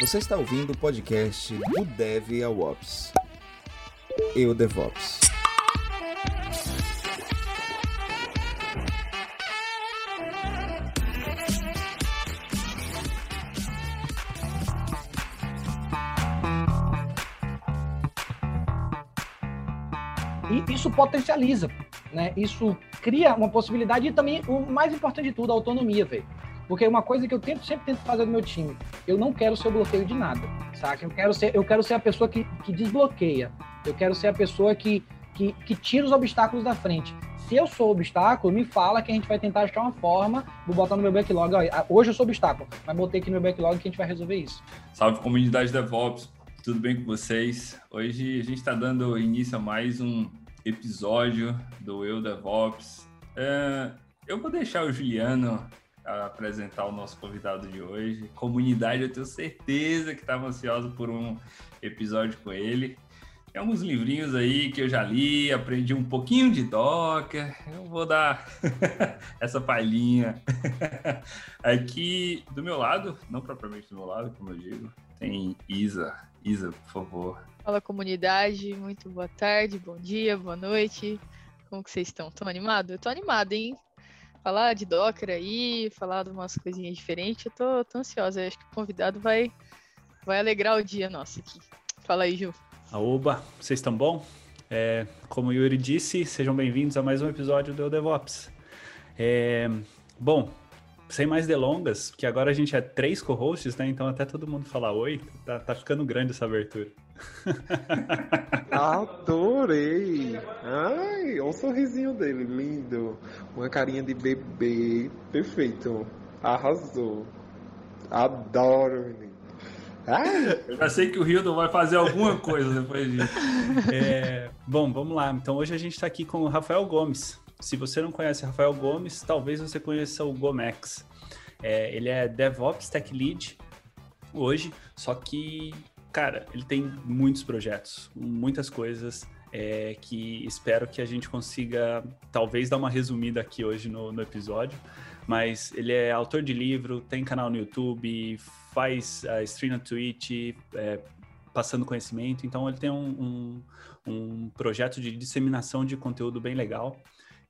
Você está ouvindo o podcast do Dev ao Ops. Eu DevOps. Potencializa, né? Isso cria uma possibilidade e também, o mais importante de tudo, a autonomia, velho. Porque uma coisa que eu tento, sempre tento fazer no meu time, eu não quero ser o bloqueio de nada, saca? Eu quero ser, eu quero ser a pessoa que, que desbloqueia. Eu quero ser a pessoa que, que, que tira os obstáculos da frente. Se eu sou obstáculo, me fala que a gente vai tentar achar uma forma, vou botar no meu backlog. Hoje eu sou obstáculo, mas botei aqui no meu backlog que a gente vai resolver isso. Salve comunidade DevOps, tudo bem com vocês? Hoje a gente está dando início a mais um episódio do Eu DevOps. É, eu vou deixar o Juliano apresentar o nosso convidado de hoje. Comunidade, eu tenho certeza que estava ansioso por um episódio com ele. Tem alguns livrinhos aí que eu já li, aprendi um pouquinho de Docker. Eu vou dar essa palhinha. Aqui do meu lado, não propriamente do meu lado, como eu digo, tem Isa. Isa, por favor. Fala comunidade, muito boa tarde, bom dia, boa noite. Como que vocês estão? Estão animados? Eu tô animado, hein? Falar de Docker aí, falar de umas coisinhas diferentes, eu tô, tô ansiosa. Eu acho que o convidado vai, vai alegrar o dia nosso aqui. Fala aí, Ju. Aoba, vocês estão bom? É, como o Yuri disse, sejam bem-vindos a mais um episódio do DevOps. É, bom, sem mais delongas, que agora a gente é três co-hosts, né? Então até todo mundo falar oi, tá, tá ficando grande essa abertura. Adorei! Ai, olha o sorrisinho dele, lindo. Uma carinha de bebê, perfeito. Arrasou. Adoro, menino. Ah. Eu já sei que o Hildon vai fazer alguma coisa depois disso. É, bom, vamos lá. Então hoje a gente está aqui com o Rafael Gomes. Se você não conhece Rafael Gomes, talvez você conheça o Gomex. É, ele é DevOps Tech Lead hoje, só que, cara, ele tem muitos projetos, muitas coisas é, que espero que a gente consiga, talvez, dar uma resumida aqui hoje no, no episódio. Mas ele é autor de livro, tem canal no YouTube, faz uh, stream na Twitch, é, passando conhecimento. Então, ele tem um, um, um projeto de disseminação de conteúdo bem legal.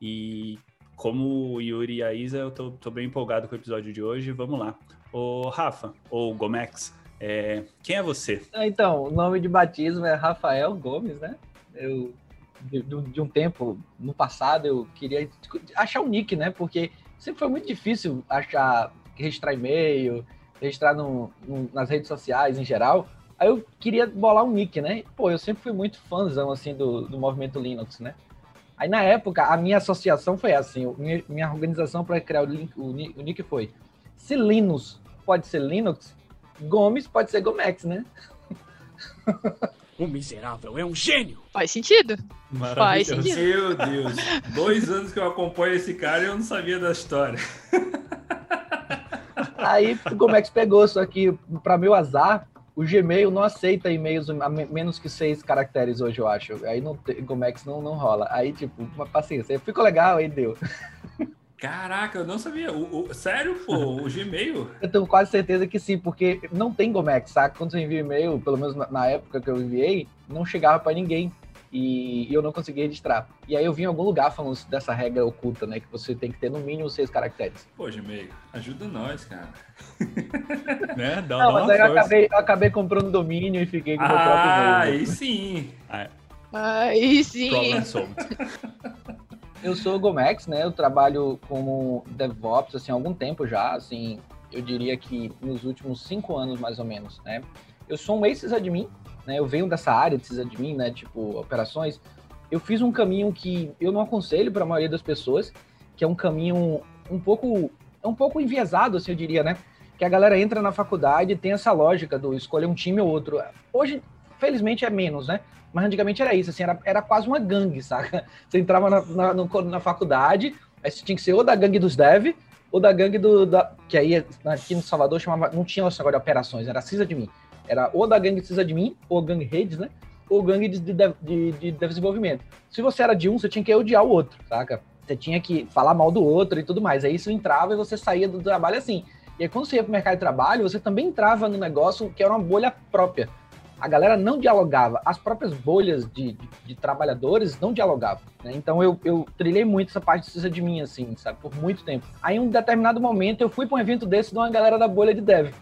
E como o Yuri e a Isa, eu tô, tô, bem empolgado com o episódio de hoje. Vamos lá. O Rafa, ou Gomex, é, quem é você? Então, o nome de batismo é Rafael Gomes, né? Eu, de, de, um tempo, no passado, eu queria achar um nick, né? Porque sempre foi muito difícil achar, registrar e-mail, registrar no, no, nas redes sociais em geral. Aí eu queria bolar um nick, né? Pô, eu sempre fui muito fãzão, assim, do, do movimento Linux, né? Aí na época, a minha associação foi assim, minha, minha organização para criar o, link, o, o, nick foi, se Linux pode ser Linux, Gomes pode ser Gomex, né? O miserável é um gênio! Faz sentido. Faz sentido. Meu Deus. Dois anos que eu acompanho esse cara e eu não sabia da história. Aí o Gomex pegou, só que para meu azar, o Gmail não aceita e-mails a menos que seis caracteres hoje, eu acho. Aí não tem, Gomex não, não rola. Aí, tipo, uma paciência. Ficou legal, aí deu. Caraca, eu não sabia. O, o, sério, pô, o Gmail? Eu tenho quase certeza que sim, porque não tem Gomex, saca? Quando você envia e-mail, pelo menos na, na época que eu enviei, não chegava para ninguém. E, e, eu não conseguia registrar. E aí eu vi em algum lugar falando dessa regra oculta, né? Que você tem que ter no mínimo seis caracteres. Pô, Gmail, ajuda nós, cara. né? Dá, não, dá mas aí eu acabei, eu acabei comprando domínio e fiquei com o ah, meu próprio e-mail. Aí sim. Aí sim. Problem solved. Eu sou Gomex, né? Eu trabalho como DevOps assim, há algum tempo já, assim, eu diria que nos últimos cinco anos mais ou menos, né? Eu sou um ex-admin, né? Eu venho dessa área de sysadmin, né? Tipo, operações. Eu fiz um caminho que eu não aconselho para a maioria das pessoas, que é um caminho um pouco, um pouco enviesado, assim, eu diria, né? Que a galera entra na faculdade e tem essa lógica do escolher um time ou outro. Hoje, felizmente, é menos, né? Mas antigamente era isso, assim, era, era quase uma gangue, saca? Você entrava na, na, na faculdade, aí você tinha que ser ou da gangue dos dev, ou da gangue do. Da, que aí aqui no Salvador chamava. Não tinha esse negócio de operações, era CISA de mim. Era ou da gangue CISA de mim, ou gangue redes, né? ou gangue de, de, de, de desenvolvimento. Se você era de um, você tinha que odiar o outro, saca? Você tinha que falar mal do outro e tudo mais. Aí isso entrava e você saía do trabalho assim. E aí, quando você ia para o mercado de trabalho, você também entrava no negócio que era uma bolha própria. A galera não dialogava, as próprias bolhas de, de, de trabalhadores não dialogavam. Né? Então eu, eu trilhei muito essa parte de de mim, assim, sabe, por muito tempo. Aí, em um determinado momento, eu fui para um evento desse de uma galera da bolha de dev.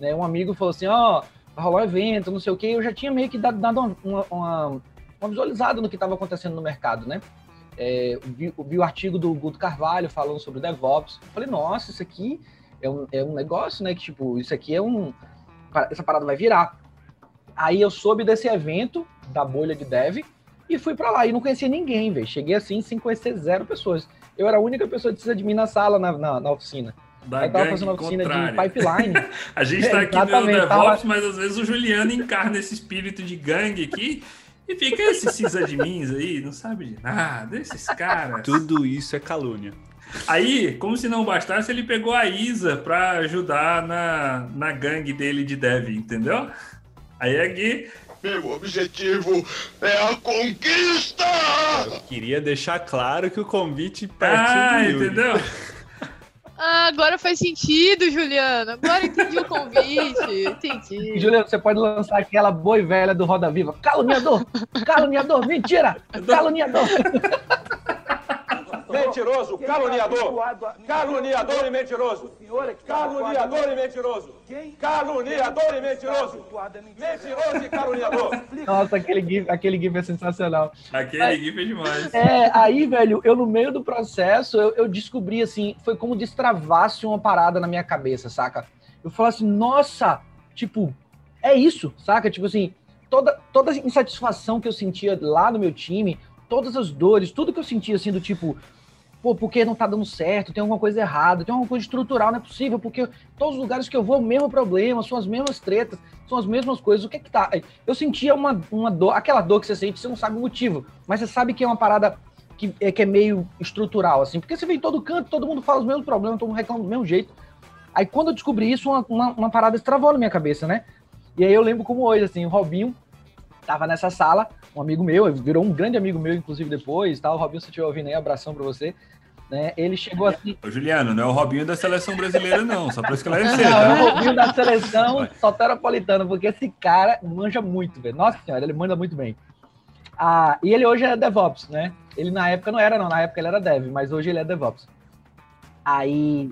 Né? Um amigo falou assim: Ó, oh, vai rolar um evento, não sei o quê. Eu já tinha meio que dado, dado uma, uma, uma, visualizada no que estava acontecendo no mercado, né? É, vi, vi, o artigo do Guto Carvalho falando sobre DevOps. Falei, nossa, isso aqui é um, é um negócio, né? Que, tipo, isso aqui é um. Essa parada vai virar. Aí eu soube desse evento da bolha de dev e fui para lá. E não conhecia ninguém, velho. Cheguei assim sem conhecer zero pessoas. Eu era a única pessoa de mim na sala, na, na, na oficina. Da eu tava fazendo uma oficina contrária. de pipeline. a gente tá aqui no DevOps, tava... mas às vezes o Juliano encarna esse espírito de gangue aqui. E fica esses sysadmins aí, não sabe de nada, esses caras. Tudo isso é calúnia. Aí, como se não bastasse, ele pegou a Isa para ajudar na, na gangue dele de dev, entendeu? Aí aqui. Meu objetivo é a conquista! Eu queria deixar claro que o convite partiu ah, do Yuri. entendeu? Ah, agora faz sentido, Juliano. Agora entendi o convite. Entendi. Juliano, você pode lançar aquela boi velha do Roda Viva. Caluniador! Caluniador! Mentira! Caluniador! Mentiroso, caluniador. Caluniador e mentiroso. Caluniador e mentiroso. Caluniador e mentiroso. Mentiroso e caluniador. Nossa, aquele GIF, aquele GIF é sensacional. Aquele GIF é demais. É, aí, velho, eu no meio do processo, eu, eu descobri, assim, foi como destravasse uma parada na minha cabeça, saca? Eu falei assim, nossa, tipo, é isso, saca? Tipo assim, toda, toda a insatisfação que eu sentia lá no meu time, todas as dores, tudo que eu sentia assim do tipo, pô, porque não tá dando certo, tem alguma coisa errada, tem alguma coisa estrutural, não é possível, porque todos os lugares que eu vou, o mesmo problema, são as mesmas tretas, são as mesmas coisas, o que é que tá? Eu sentia uma, uma dor, aquela dor que você sente, você não sabe o motivo, mas você sabe que é uma parada que é, que é meio estrutural, assim, porque você vem em todo canto, todo mundo fala os mesmos problemas, todo mundo reclama do mesmo jeito. Aí quando eu descobri isso, uma, uma, uma parada travou na minha cabeça, né? E aí eu lembro como hoje, assim, o Robinho tava nessa sala, um amigo meu, virou um grande amigo meu, inclusive, depois, tá? O Robinho, se estiver ouvindo aí, abração pra você. Né? Ele chegou assim. Ô, Juliano, não é o Robinho da seleção brasileira, não, só para esclarecer. Não, tá? é o Robinho da seleção soteropolitana, porque esse cara manja muito, velho. Nossa senhora, ele manda muito bem. Ah, e ele hoje é DevOps, né? Ele na época não era, não, na época ele era Dev, mas hoje ele é DevOps. Aí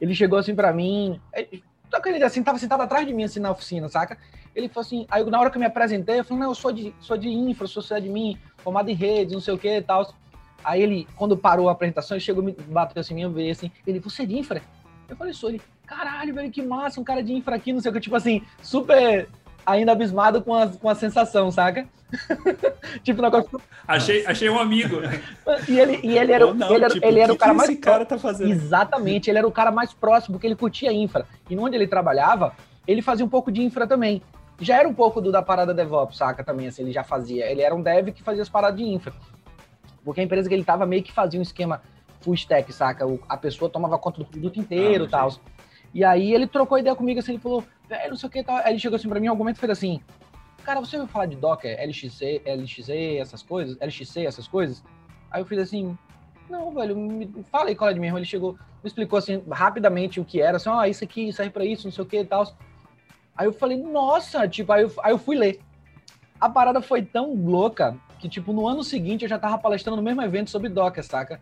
ele chegou assim para mim, ele assim, tava sentado atrás de mim, assim, na oficina, saca? Ele falou assim, aí na hora que eu me apresentei, eu falei, não, eu sou de, sou de infra, sou de mim, formado em redes, não sei o que e tal. Aí ele, quando parou a apresentação, ele chegou, me bateu assim, eu veio assim, ele, você é de infra? Eu falei, sou. Ele, caralho, velho, que massa, um cara de infra aqui, não sei o que, tipo assim, super ainda abismado com a, com a sensação, saca? tipo, negócio. Achei, achei um amigo. e ele, e ele era, não, ele era, tipo, ele era o cara mais. Esse cara tá fazendo? Exatamente, ele era o cara mais próximo, porque ele curtia infra. E onde ele trabalhava, ele fazia um pouco de infra também. Já era um pouco do da parada DevOps, saca? Também, assim, ele já fazia. Ele era um dev que fazia as paradas de infra. Porque a empresa que ele tava meio que fazia um esquema full stack, saca? O, a pessoa tomava conta do produto inteiro e ah, tal. E aí ele trocou ideia comigo, assim, ele falou, velho, não sei o que tal. Aí ele chegou assim pra mim, em algum momento fez assim, cara, você ouviu falar de Docker, LXC, LXC, essas coisas, LXC, essas coisas? Aí eu fiz assim, não, velho, me fala aí qual é de mesmo. Ele chegou, me explicou assim, rapidamente o que era, assim, ó, oh, isso aqui serve pra isso, não sei o que e tal. Aí eu falei, nossa, tipo, aí eu, aí eu fui ler. A parada foi tão louca que, tipo, no ano seguinte eu já tava palestrando no mesmo evento sobre Docker, saca?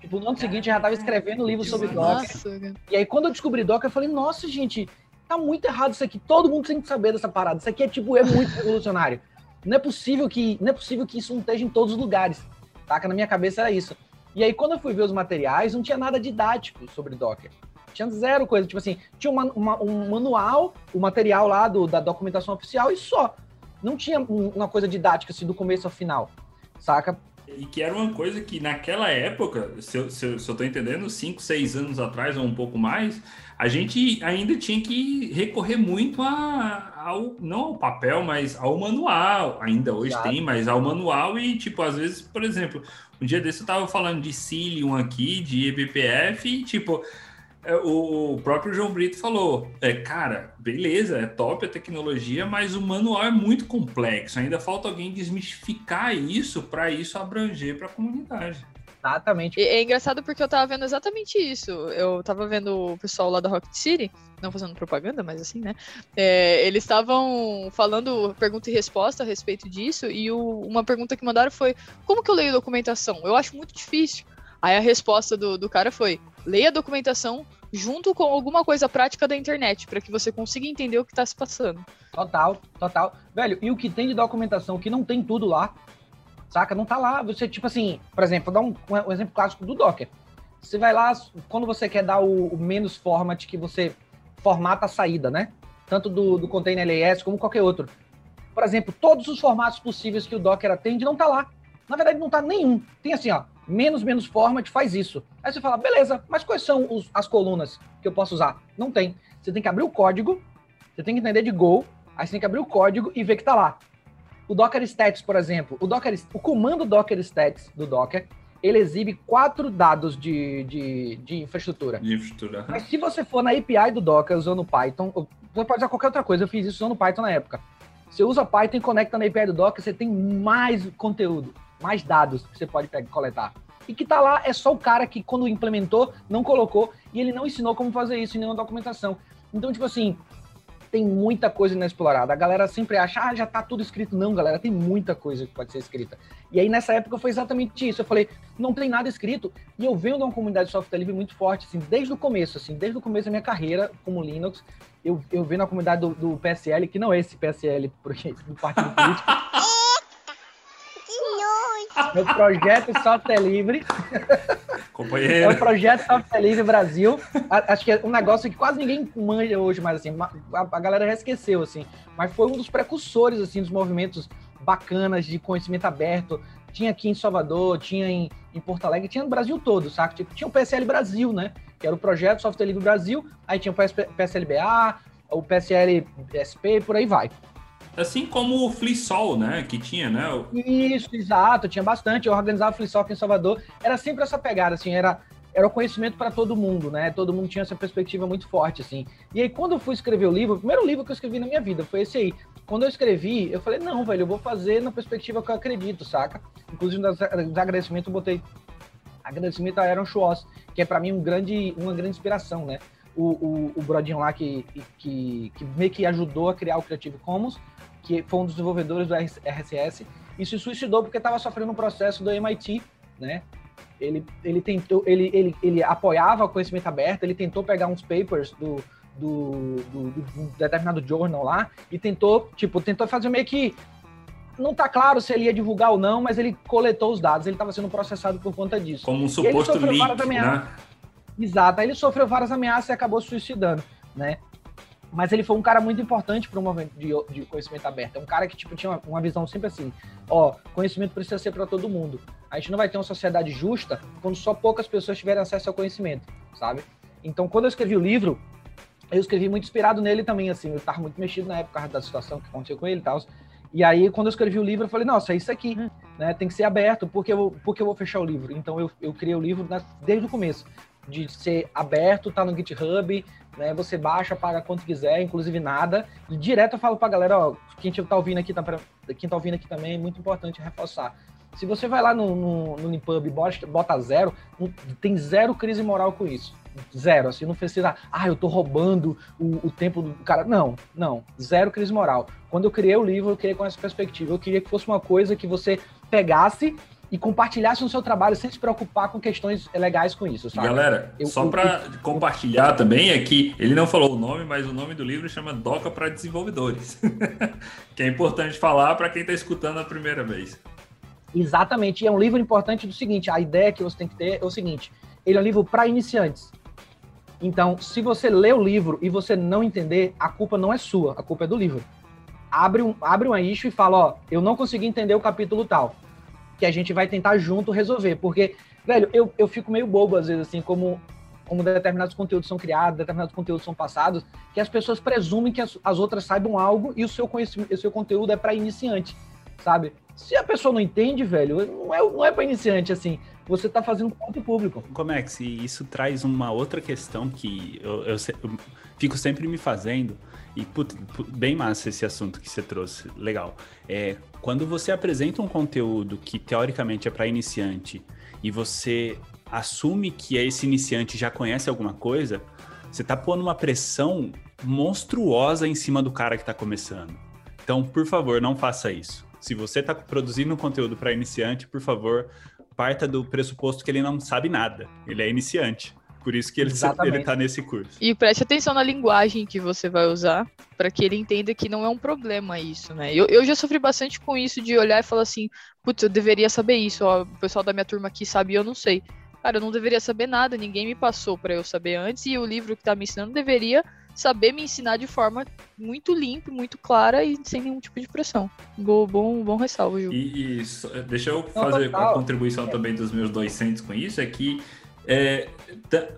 Tipo, no ano seguinte eu já tava escrevendo livro sobre Docker. E aí, quando eu descobri Docker, eu falei, nossa, gente, tá muito errado isso aqui. Todo mundo tem que saber dessa parada. Isso aqui é, tipo, é muito revolucionário. Não é possível que, não é possível que isso não esteja em todos os lugares. Saca? Na minha cabeça era isso. E aí, quando eu fui ver os materiais, não tinha nada didático sobre Docker. Tinha zero coisa. Tipo assim, tinha uma, uma, um manual, o material lá do, da documentação oficial e só não tinha uma coisa didática assim do começo ao final, saca? E que era uma coisa que naquela época, se eu, se eu, se eu tô entendendo, 5, 6 anos atrás ou um pouco mais, a gente ainda tinha que recorrer muito a, ao, não ao papel, mas ao manual. Ainda hoje tem, mas ao manual e, tipo, às vezes, por exemplo, um dia desse eu tava falando de Cilium aqui, de eBPF, e, tipo, o próprio João Brito falou: é, cara, beleza, é top a tecnologia, mas o manual é muito complexo. Ainda falta alguém desmistificar isso para isso abranger para a comunidade. Exatamente. É engraçado porque eu tava vendo exatamente isso. Eu tava vendo o pessoal lá da Rocket City, não fazendo propaganda, mas assim, né? É, eles estavam falando pergunta e resposta a respeito disso, e o, uma pergunta que mandaram foi: como que eu leio documentação? Eu acho muito difícil. Aí a resposta do, do cara foi: leia a documentação junto com alguma coisa prática da internet, para que você consiga entender o que está se passando. Total, total. Velho, e o que tem de documentação, que não tem tudo lá, saca? Não tá lá. Você, tipo assim, por exemplo, vou dar um, um exemplo clássico do Docker. Você vai lá, quando você quer dar o, o menos format que você formata a saída, né? Tanto do, do container LAS como qualquer outro. Por exemplo, todos os formatos possíveis que o Docker atende não tá lá. Na verdade, não tá nenhum. Tem assim, ó, menos menos format faz isso. Aí você fala, beleza, mas quais são os, as colunas que eu posso usar? Não tem. Você tem que abrir o código, você tem que entender de Go, aí você tem que abrir o código e ver que tá lá. O Docker Stats, por exemplo, o, Docker, o comando Docker Stats do Docker, ele exibe quatro dados de, de, de infraestrutura. De infraestrutura. Mas se você for na API do Docker usando Python, você pode usar qualquer outra coisa, eu fiz isso usando Python na época. Você usa Python e conecta na API do Docker, você tem mais conteúdo, mais dados que você pode pegar, coletar. E que tá lá é só o cara que, quando implementou, não colocou e ele não ensinou como fazer isso em nenhuma documentação. Então, tipo assim, tem muita coisa inexplorada. A galera sempre acha, ah, já tá tudo escrito. Não, galera, tem muita coisa que pode ser escrita. E aí, nessa época, foi exatamente isso. Eu falei, não tem nada escrito. E eu venho de uma comunidade de software livre muito forte, assim, desde o começo, assim, desde o começo da minha carreira como Linux. Eu, eu venho na comunidade do, do PSL, que não é esse PSL, porque do Partido Político. Meu projeto Software Livre. Companheiro. É o projeto Software Livre Brasil. Acho que é um negócio que quase ninguém manja hoje, mas assim, a, galera já esqueceu, assim. Mas foi um dos precursores, assim, dos movimentos bacanas de conhecimento aberto. Tinha aqui em Salvador, tinha em, em Porto Alegre, tinha no Brasil todo, saca? Tipo, tinha o PSL Brasil, né? Que era o projeto Software Livre Brasil. Aí tinha o PSLBA, o PSL SP, por aí vai. Assim como o Flisol, né? Que tinha, né? Isso, exato, tinha bastante. Eu organizava o Flisol aqui em Salvador. Era sempre essa pegada, assim, era, era o conhecimento para todo mundo, né? Todo mundo tinha essa perspectiva muito forte, assim. E aí, quando eu fui escrever o livro, o primeiro livro que eu escrevi na minha vida foi esse aí. Quando eu escrevi, eu falei, não, velho, eu vou fazer na perspectiva que eu acredito, saca? Inclusive, nos agradecimentos, eu botei agradecimento a Aaron Schwartz, que é para mim um grande, uma grande inspiração, né? O, o, o Brodinho lá que, que, que meio que ajudou a criar o Creative Commons, que foi um dos desenvolvedores do RSS, e se suicidou porque estava sofrendo um processo do MIT, né? Ele, ele tentou, ele, ele, ele apoiava o conhecimento aberto, ele tentou pegar uns papers do, do, do, do determinado journal lá e tentou, tipo, tentou fazer meio que não tá claro se ele ia divulgar ou não, mas ele coletou os dados, ele estava sendo processado por conta disso. Como um suposto leak, né? Exato, aí ele sofreu várias ameaças e acabou se suicidando, né? Mas ele foi um cara muito importante para o movimento de, de, conhecimento aberto. É um cara que tipo, tinha uma, uma visão sempre assim: ó, conhecimento precisa ser para todo mundo. A gente não vai ter uma sociedade justa quando só poucas pessoas tiverem acesso ao conhecimento, sabe? Então, quando eu escrevi o livro, eu escrevi muito inspirado nele também, assim. Eu estava muito mexido na época da situação que aconteceu com ele e tal. E aí, quando eu escrevi o livro, eu falei, nossa, é isso aqui, né? Tem que ser aberto, porque eu, porque eu vou fechar o livro. Então, eu, eu criei o livro desde o começo, de ser aberto, tá no GitHub, né? Você baixa, paga quanto quiser, inclusive nada. E direto eu falo pra galera, ó, quem tá ouvindo aqui, tá quem tá ouvindo aqui também, é muito importante reforçar. Se você vai lá no, no, no Limpub e bota, bota zero, tem zero crise moral com isso. Zero, assim, não precisa, ah, eu tô roubando o, o tempo do cara. Não, não, zero crise moral. Quando eu criei o livro, eu criei com essa perspectiva. Eu queria que fosse uma coisa que você pegasse e compartilhasse no seu trabalho sem se preocupar com questões legais com isso, sabe? Galera, eu, só para compartilhar também é que ele não falou o nome, mas o nome do livro chama Doca para Desenvolvedores, que é importante falar para quem está escutando a primeira vez. Exatamente, e é um livro importante do seguinte, a ideia que você tem que ter é o seguinte, ele é um livro para iniciantes. Então, se você lê o livro e você não entender, a culpa não é sua, a culpa é do livro. Abre, um, abre uma issue e fala, ó, eu não consegui entender o capítulo tal que a gente vai tentar junto resolver. Porque, velho, eu, eu fico meio bobo às vezes, assim, como, como determinados conteúdos são criados, determinados conteúdos são passados, que as pessoas presumem que as, as outras saibam algo e o seu conhecimento, o seu conteúdo é para iniciante, sabe? Se a pessoa não entende, velho, não é, não é para iniciante assim. Você está fazendo ponto público. Como é que isso traz uma outra questão que eu, eu, eu fico sempre me fazendo, e put, bem massa esse assunto que você trouxe, legal. É, quando você apresenta um conteúdo que teoricamente é para iniciante e você assume que esse iniciante já conhece alguma coisa, você está pondo uma pressão monstruosa em cima do cara que está começando. Então, por favor, não faça isso. Se você está produzindo um conteúdo para iniciante, por favor, parta do pressuposto que ele não sabe nada. Ele é iniciante. Por isso que ele, ele tá nesse curso. E preste atenção na linguagem que você vai usar, para que ele entenda que não é um problema isso, né? Eu, eu já sofri bastante com isso de olhar e falar assim, putz, eu deveria saber isso, ó, o pessoal da minha turma aqui sabe e eu não sei. Cara, eu não deveria saber nada, ninguém me passou para eu saber antes, e o livro que tá me ensinando deveria saber me ensinar de forma muito limpa, muito clara e sem nenhum tipo de pressão. Bom, bom, bom ressalvo, Ju. E, e deixa eu fazer a contribuição também dos meus dois centos com isso, é que é,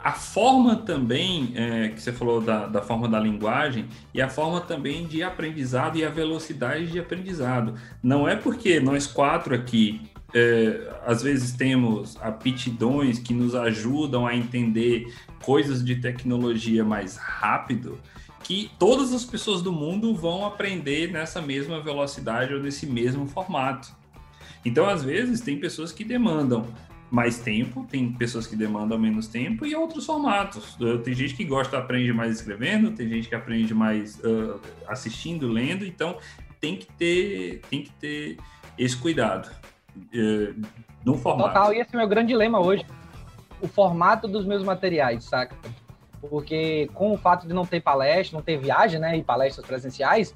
a forma também, é, que você falou da, da forma da linguagem, e a forma também de aprendizado e a velocidade de aprendizado. Não é porque nós quatro aqui é, às vezes temos aptidões que nos ajudam a entender coisas de tecnologia mais rápido, que todas as pessoas do mundo vão aprender nessa mesma velocidade ou nesse mesmo formato. Então, às vezes, tem pessoas que demandam mais tempo, tem pessoas que demandam menos tempo e outros formatos. Tem gente que gosta, aprende mais escrevendo, tem gente que aprende mais uh, assistindo, lendo, então tem que ter, tem que ter esse cuidado uh, no formato. Total, e esse é o meu grande dilema hoje o formato dos meus materiais, saca? Porque com o fato de não ter palestra, não ter viagem, né, e palestras presenciais,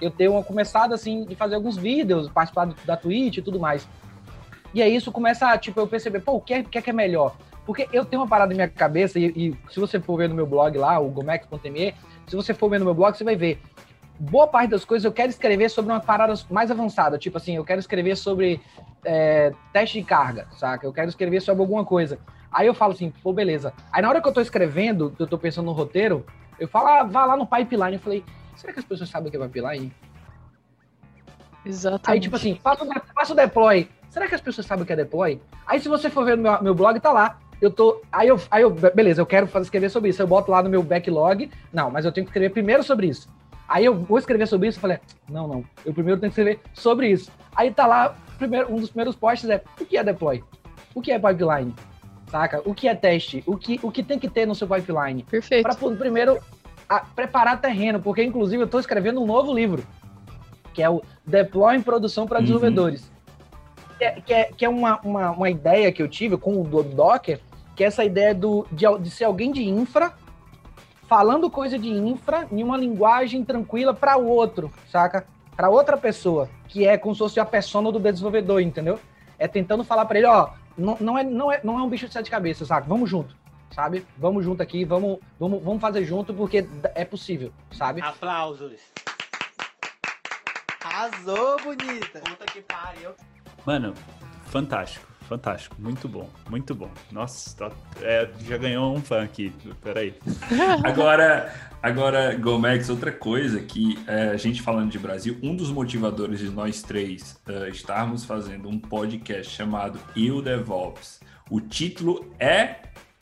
eu tenho começado, assim, de fazer alguns vídeos, participar da Twitch e tudo mais. E aí isso começa a, tipo, eu perceber, pô, o que é, o que é, que é melhor? Porque eu tenho uma parada na minha cabeça, e, e, se você for ver no meu blog lá, o gomex.me, se você for ver no meu blog, você vai ver. Boa parte das coisas eu quero escrever sobre uma parada mais avançada. Tipo assim, eu quero escrever sobre é, teste de carga, saca? Eu quero escrever sobre alguma coisa. Aí eu falo assim, pô, beleza. Aí na hora que eu tô escrevendo, que eu tô pensando no roteiro, eu falo, ah, vá lá no pipeline. Eu falei, será que as pessoas sabem o que é pipeline? Exatamente. Aí, tipo assim, faço, faço o deploy. Será que as pessoas sabem o que é deploy? Aí, se você for ver no meu, meu blog, tá lá. Eu tô. Aí eu, aí eu. Beleza, eu quero fazer, escrever sobre isso. Eu boto lá no meu backlog. Não, mas eu tenho que escrever primeiro sobre isso. Aí eu vou escrever sobre isso. Eu falei, não, não. Eu primeiro tenho que escrever sobre isso. Aí tá lá, primeiro, um dos primeiros posts é: o que é deploy? O que é pipeline? saca? O que é teste? O que, o que tem que ter no seu pipeline? Perfeito. Para primeiro a, preparar terreno, porque inclusive eu estou escrevendo um novo livro, que é o Deploy em Produção para uhum. Desenvolvedores. Que é, que é, que é uma, uma, uma, ideia que eu tive com o Docker, que é essa ideia do, de, de ser alguém de infra falando coisa de infra em uma linguagem tranquila para o outro, saca? Para outra pessoa, que é como se fosse a persona do desenvolvedor, entendeu? É tentando falar para ele, ó, não, não, é, não, é, não é um bicho de sete cabeças, sabe? Vamos junto, sabe? Vamos junto aqui, vamos, vamos, vamos fazer junto porque é possível, sabe? Aplausos. Arrasou, bonita. Puta que pariu. Mano, fantástico, fantástico. Muito bom, muito bom. Nossa, tá, é, já ganhou um fã aqui. Peraí. Agora, Agora, Gomex, outra coisa que é, a gente falando de Brasil, um dos motivadores de nós três uh, estarmos fazendo um podcast chamado Eu DevOps. O título é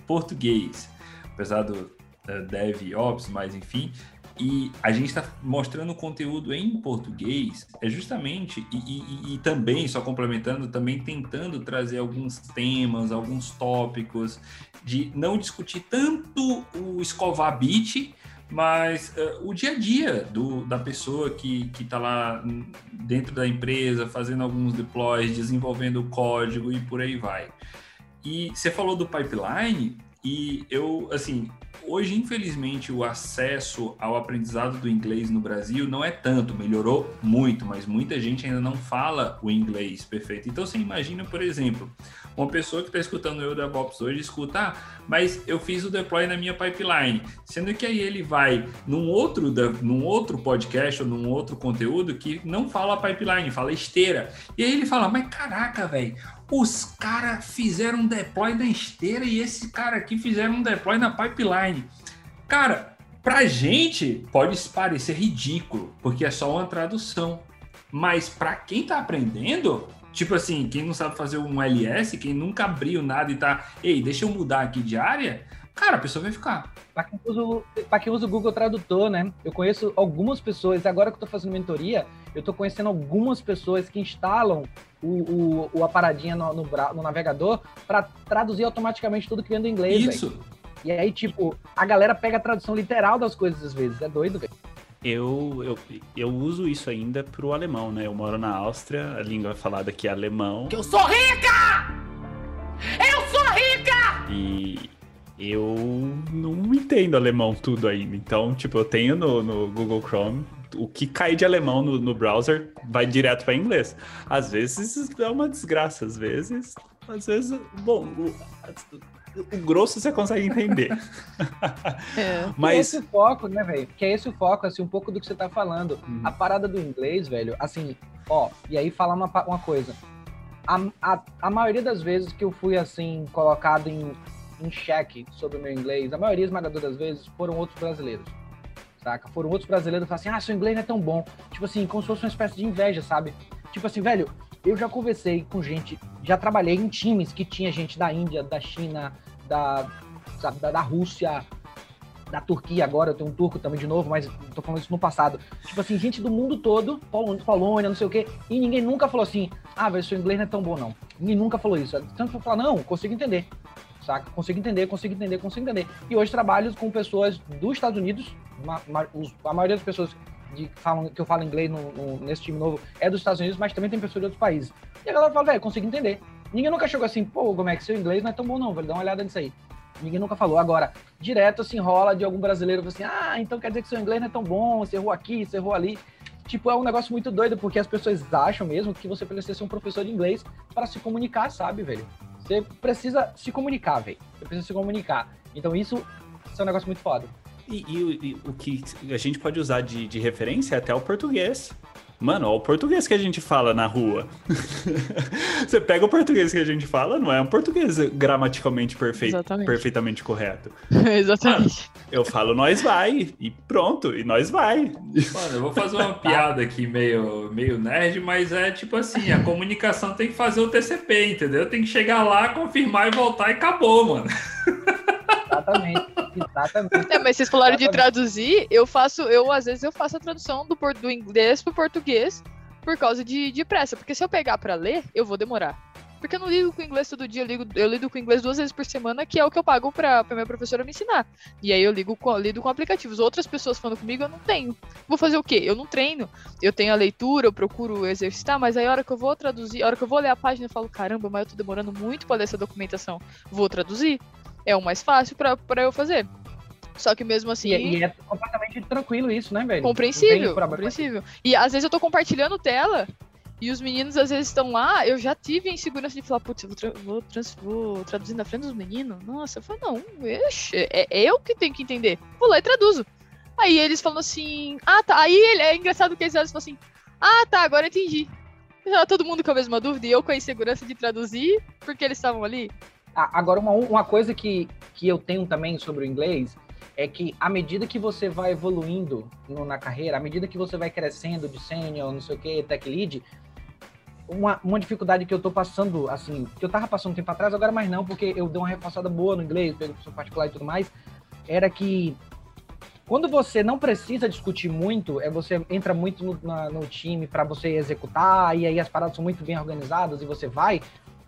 português, apesar do uh, DevOps, mas enfim. E a gente está mostrando conteúdo em português, é justamente, e, e, e, também, só complementando, também tentando trazer alguns temas, alguns tópicos, de não discutir tanto o escovar bit, mas uh, o dia a dia do, da pessoa que está lá dentro da empresa, fazendo alguns deploys, desenvolvendo o código e por aí vai. E você falou do pipeline, e eu, assim, hoje, infelizmente, o acesso ao aprendizado do inglês no Brasil não é tanto, melhorou muito, mas muita gente ainda não fala o inglês perfeito. Então, você imagina, por exemplo, uma pessoa que está escutando o DevOps hoje escuta, ah, mas eu fiz o deploy na minha pipeline, sendo que aí ele vai num outro, num outro podcast ou num outro conteúdo que não fala pipeline, fala esteira. E aí ele fala, mas caraca, velho, os caras fizeram um deploy na esteira e esse cara aqui fizeram um deploy na pipeline. Cara, pra gente pode parecer ridículo, porque é só uma tradução. Mas para quem tá aprendendo, tipo assim, quem não sabe fazer um LS, quem nunca abriu nada e tá, ei, deixa eu mudar aqui de área, cara, a pessoa vai ficar. Para quem, usa pra quem usa o Google Tradutor, né? Eu conheço algumas pessoas, agora que eu tô fazendo mentoria, eu tô conhecendo algumas pessoas que instalam o, o, o a paradinha no, no, no navegador para traduzir automaticamente tudo que vem do inglês. Isso. E aí, tipo, a galera pega a tradução literal das coisas às vezes. É doido, velho. Eu, eu, eu uso isso ainda pro alemão, né? Eu moro na Áustria, a língua falada aqui é alemão. Eu sou rica! Eu sou rica! E eu não entendo alemão tudo ainda. Então, tipo, eu tenho no, no Google Chrome. O que cai de alemão no, no browser vai direto para inglês. Às vezes é uma desgraça, às vezes. Às vezes, bom, o, o grosso você consegue entender. É. É Mas esse o foco, né, velho? Que é esse o foco, assim, um pouco do que você tá falando. Uhum. A parada do inglês, velho, assim, ó, e aí falar uma, uma coisa. A, a, a maioria das vezes que eu fui, assim, colocado em, em xeque sobre o meu inglês, a maioria esmagadora das vezes foram outros brasileiros. Saca? Foram outros brasileiros que falaram assim, ah, seu inglês não é tão bom. Tipo assim, como se fosse uma espécie de inveja, sabe? Tipo assim, velho, eu já conversei com gente, já trabalhei em times que tinha gente da Índia, da China, da, sabe, da, da Rússia, da Turquia agora, eu tenho um turco também de novo, mas tô falando isso no passado. Tipo assim, gente do mundo todo, Pol- Polônia, não sei o quê, e ninguém nunca falou assim, ah, velho, seu inglês não é tão bom, não. Ninguém nunca falou isso. Tanto pra falar, não, consigo entender. Saca? Consigo entender, consigo entender, consigo entender. E hoje trabalho com pessoas dos Estados Unidos, ma- ma- os- a maioria das pessoas de, que, falam, que eu falo inglês no- no- nesse time novo é dos Estados Unidos, mas também tem pessoas de outros países. E a galera fala, velho, consigo entender. Ninguém nunca chegou assim, pô, como é que seu inglês não é tão bom, não, velho, dá uma olhada nisso aí. Ninguém nunca falou. Agora, direto assim, rola de algum brasileiro assim, ah, então quer dizer que seu inglês não é tão bom, você errou aqui, você errou ali. Tipo, é um negócio muito doido, porque as pessoas acham mesmo que você precisa ser um professor de inglês para se comunicar, sabe, velho? Você precisa se comunicar, velho. Você precisa se comunicar. Então isso, isso é um negócio muito foda. E, e- e o que a gente pode usar de, de referência é até o português. Mano, ó, o português que a gente fala na rua. Você pega o português que a gente fala, não é um português gramaticalmente perfeito, Exatamente. perfeitamente correto. Exatamente. Eu falo nós vai e pronto, e nós vai. Mano, eu vou fazer uma piada aqui meio, meio nerd, mas é tipo assim, a comunicação tem que fazer o TCP, entendeu? Tem que chegar lá, confirmar e voltar e acabou, mano. Exatamente. Exatamente. É, mas vocês falaram de Exatamente. traduzir, eu faço, eu às vezes eu faço a tradução do, do inglês pro português por causa de, de pressa. Porque se eu pegar pra ler, eu vou demorar. Porque eu não lido com inglês todo dia, eu, ligo, eu lido com inglês duas vezes por semana, que é o que eu pago pra, pra minha professora me ensinar. E aí eu ligo com, lido com aplicativos. Outras pessoas falando comigo, eu não tenho. Vou fazer o quê? Eu não treino. Eu tenho a leitura, eu procuro exercitar, mas aí a hora que eu vou traduzir, a hora que eu vou ler a página, eu falo, caramba, mas eu tô demorando muito pra ler essa documentação. Vou traduzir. É o mais fácil pra, pra eu fazer. Só que mesmo assim. E, e é completamente tranquilo isso, né, velho? Compreensível, compreensível. E às vezes eu tô compartilhando tela e os meninos às vezes estão lá, eu já tive a insegurança de falar, putz, eu vou, tra- vou, vou traduzir na frente dos meninos. Nossa, eu falo, não, ixi, é, é eu que tenho que entender. Vou lá e traduzo. Aí eles falam assim, ah tá. Aí ele, é engraçado que eles falam assim, ah tá, agora eu entendi. Já todo mundo com a mesma dúvida e eu com a insegurança de traduzir porque eles estavam ali. Ah, Agora, uma, uma coisa que, que eu tenho também sobre o inglês é que à medida que você vai evoluindo no- na carreira, à medida que você vai crescendo de sênior, não sei o que, tech lead, uma, uma dificuldade que eu tô passando, assim, que eu tava passando um tempo atrás, agora mais não, porque eu dei uma reforçada boa no inglês, pelo professor particular e tudo mais, era que quando você não precisa discutir muito, é você entra muito no, na- no time para você executar, e aí as paradas são muito bem organizadas e você vai,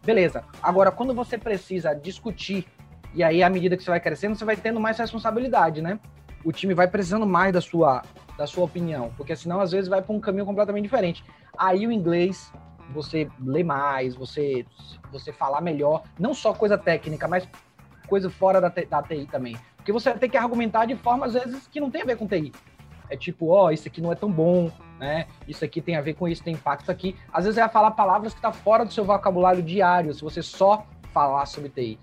beleza. Agora, quando você precisa discutir, e aí à medida que você vai crescendo, você vai tendo mais responsabilidade, né? O time vai precisando mais da sua, da sua opinião, porque senão às vezes vai para um caminho completamente diferente. Aí o inglês, você lê mais, você, você falar melhor, não só coisa técnica, mas coisa fora da, da TI também. Porque você ter que argumentar de forma, às vezes, que não tem a ver com TI. É tipo, ó, isso aqui não é tão bom, né? Isso aqui tem a ver com isso, tem impacto aqui. Às vezes é falar palavras que tá fora do seu vocabulário diário, se você só falar sobre TI.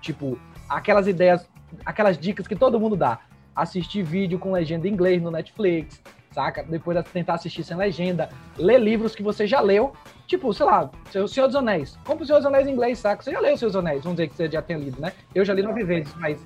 Tipo, aquelas ideias, aquelas dicas que todo mundo dá. Assistir vídeo com legenda em inglês no Netflix, saca? Depois tentar assistir sem legenda. Ler livros que você já leu. Tipo, sei lá, O Senhor dos Anéis. Compre o Senhor dos Anéis em inglês, saca? Você já leu o Senhor dos Anéis, vamos dizer que você já tenha lido, né? Eu já li nove vezes, mas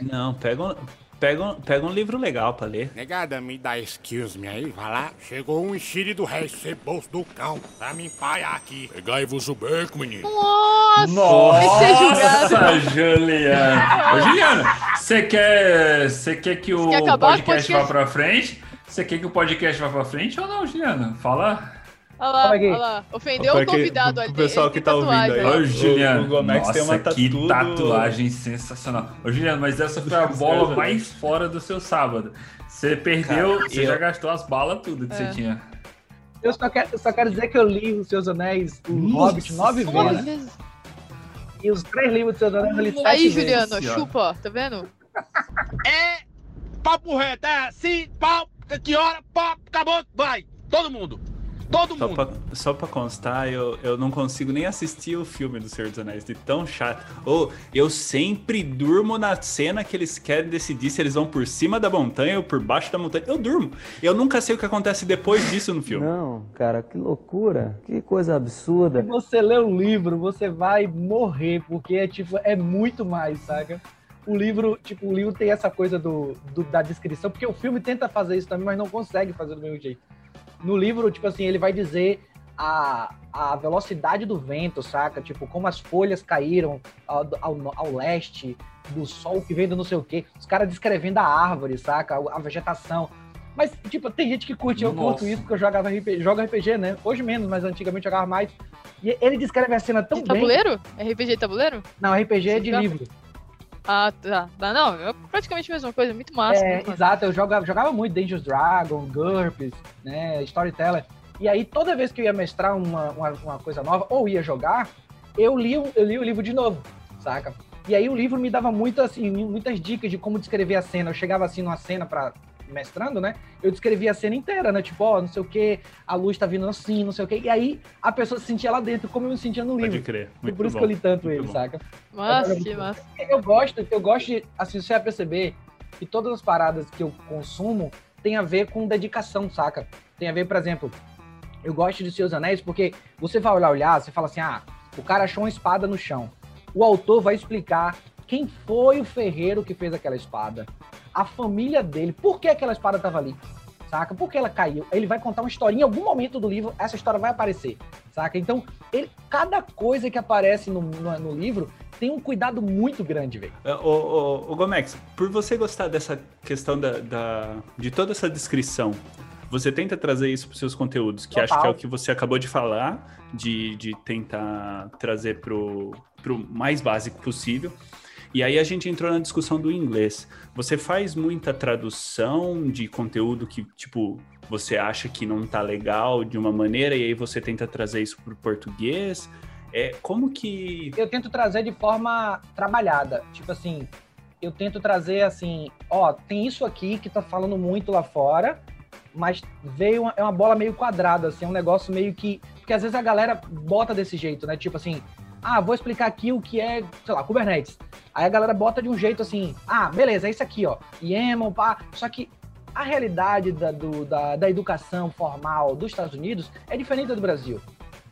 Não, pega Pega um, pega um livro legal pra ler. Negada, me dá excuse me aí, vai lá. Chegou um enxire do rei, ceboso do cão, pra me empaiar aqui. Pegai-vos o beco, menino. Nossa! Nossa, Juliano. Ô, Juliano, você quer, você quer que o quer com o podcast vá podcast? pra frente? Você quer que o podcast vá pra frente ou não, Juliano? Fala. Olha lá, olha lá. Ofendeu o que- convidado ali. pessoal ele que tá ouvindo tatuagem, aí. ó. Ô, Juliano. o Gomex Nossa, tem uma que tatu do- tatuagem sensacional. Ô, Juliano, mas essa foi a bola mais fora do seu sábado. Você perdeu, Cara, você eu- já gastou as balas tudo que É. você tinha. Eu só, quero, eu só quero dizer que eu li Os Seus Anéis, o Nossa Hobbit, nove vezes. vezes. E os três livros dos Seus Anéis eu li sete Aí, vezes. Juliano, senhora. chupa, tá vendo? É papo reto, é assim, pau, que hora, papo, acabou, vai, todo mundo, todo Só mundo. pra, só pra constar, eu, eu não consigo nem assistir o filme do Senhor dos Anéis, de tão chato. Ou eu sempre durmo na cena que eles querem decidir se eles vão por cima da montanha ou por baixo da montanha. Eu durmo. Eu nunca sei o que acontece depois disso no filme. Não, cara, que loucura. Que coisa absurda. Se você lê o livro, você vai morrer, porque é tipo, é muito mais, saca? O livro, tipo, o livro tem essa coisa do, do- da descrição, porque o filme tenta fazer isso também, mas não consegue fazer do mesmo jeito. No livro, tipo assim, ele vai dizer a, a velocidade do vento, saca? Tipo, como as folhas caíram ao, ao, ao leste, do sol que vem do não sei o quê. Os caras descrevendo a árvore, saca? A, a vegetação. Mas, tipo, tem gente que curte, eu curto Nossa. isso, porque eu jogava RPG, jogo RPG, né? Hoje menos, mas antigamente eu jogava mais. E ele descreve a cena tão De bem. tabuleiro? RPG de tabuleiro? Não, RPG é de Sim, livro. Ah, tá. Não, não, é praticamente a mesma coisa, muito massa. É, muito massa. exato, eu jogava, jogava muito Dangerous Dragon, GURPS, né, Storyteller. E aí, toda vez que eu ia mestrar uma, uma, uma coisa nova, ou ia jogar, eu li, o- eu li o livro de novo, saca? E aí o livro me dava muito, assim, muitas dicas de como descrever a cena. Eu chegava assim numa cena pra mestrando, né? Eu descrevia a cena inteira, né? Tipo, ó, não sei o que, a luz tá vindo assim, não sei o que. E aí a pessoa se sentia lá dentro, como eu me sentia no Pode livro. crer. E Muito por isso bom. que eu li tanto Muito ele, bom. saca? Agora, que massa. Eu gosto, eu gosto de, assim, você vai perceber que todas as paradas que eu consumo tem a ver com dedicação, saca? Tem a ver, por exemplo, eu gosto de Seus Anéis porque você vai olhar, olhar, você fala assim, ah, o cara achou uma espada no chão. O autor vai explicar quem foi o ferreiro que fez aquela espada, a família dele, por que aquela espada tava ali, saca? Por que ela caiu? Ele vai contar uma historinha, em algum momento do livro, essa história vai aparecer, saca? Então, ele, cada coisa que aparece no, no, no livro tem um cuidado muito grande, velho. É, Ô, ô, ô, Gomex, por você gostar dessa questão da, da- de toda essa descrição, você tenta trazer isso para os seus conteúdos, que acho que é Total. o que você acabou de falar, de, de tentar trazer pro, pro mais básico possível. E aí a gente entrou na discussão do inglês. Você faz muita tradução de conteúdo que, tipo, você acha que não tá legal de uma maneira e aí você tenta trazer isso pro português? É, como que eu tento trazer de forma trabalhada. Tipo assim, eu tento trazer assim, ó, tem isso aqui que tá falando muito lá fora, mas veio uma, é uma bola meio quadrada, assim, é um negócio meio que. Porque às vezes a galera bota desse jeito, né? Tipo assim, ah, vou explicar aqui o que é, sei lá, Kubernetes. Aí a galera bota de um jeito assim, ah, beleza, é isso aqui, ó. YAML, pá. Só que a realidade da, do- da, da educação formal dos Estados Unidos é diferente do Brasil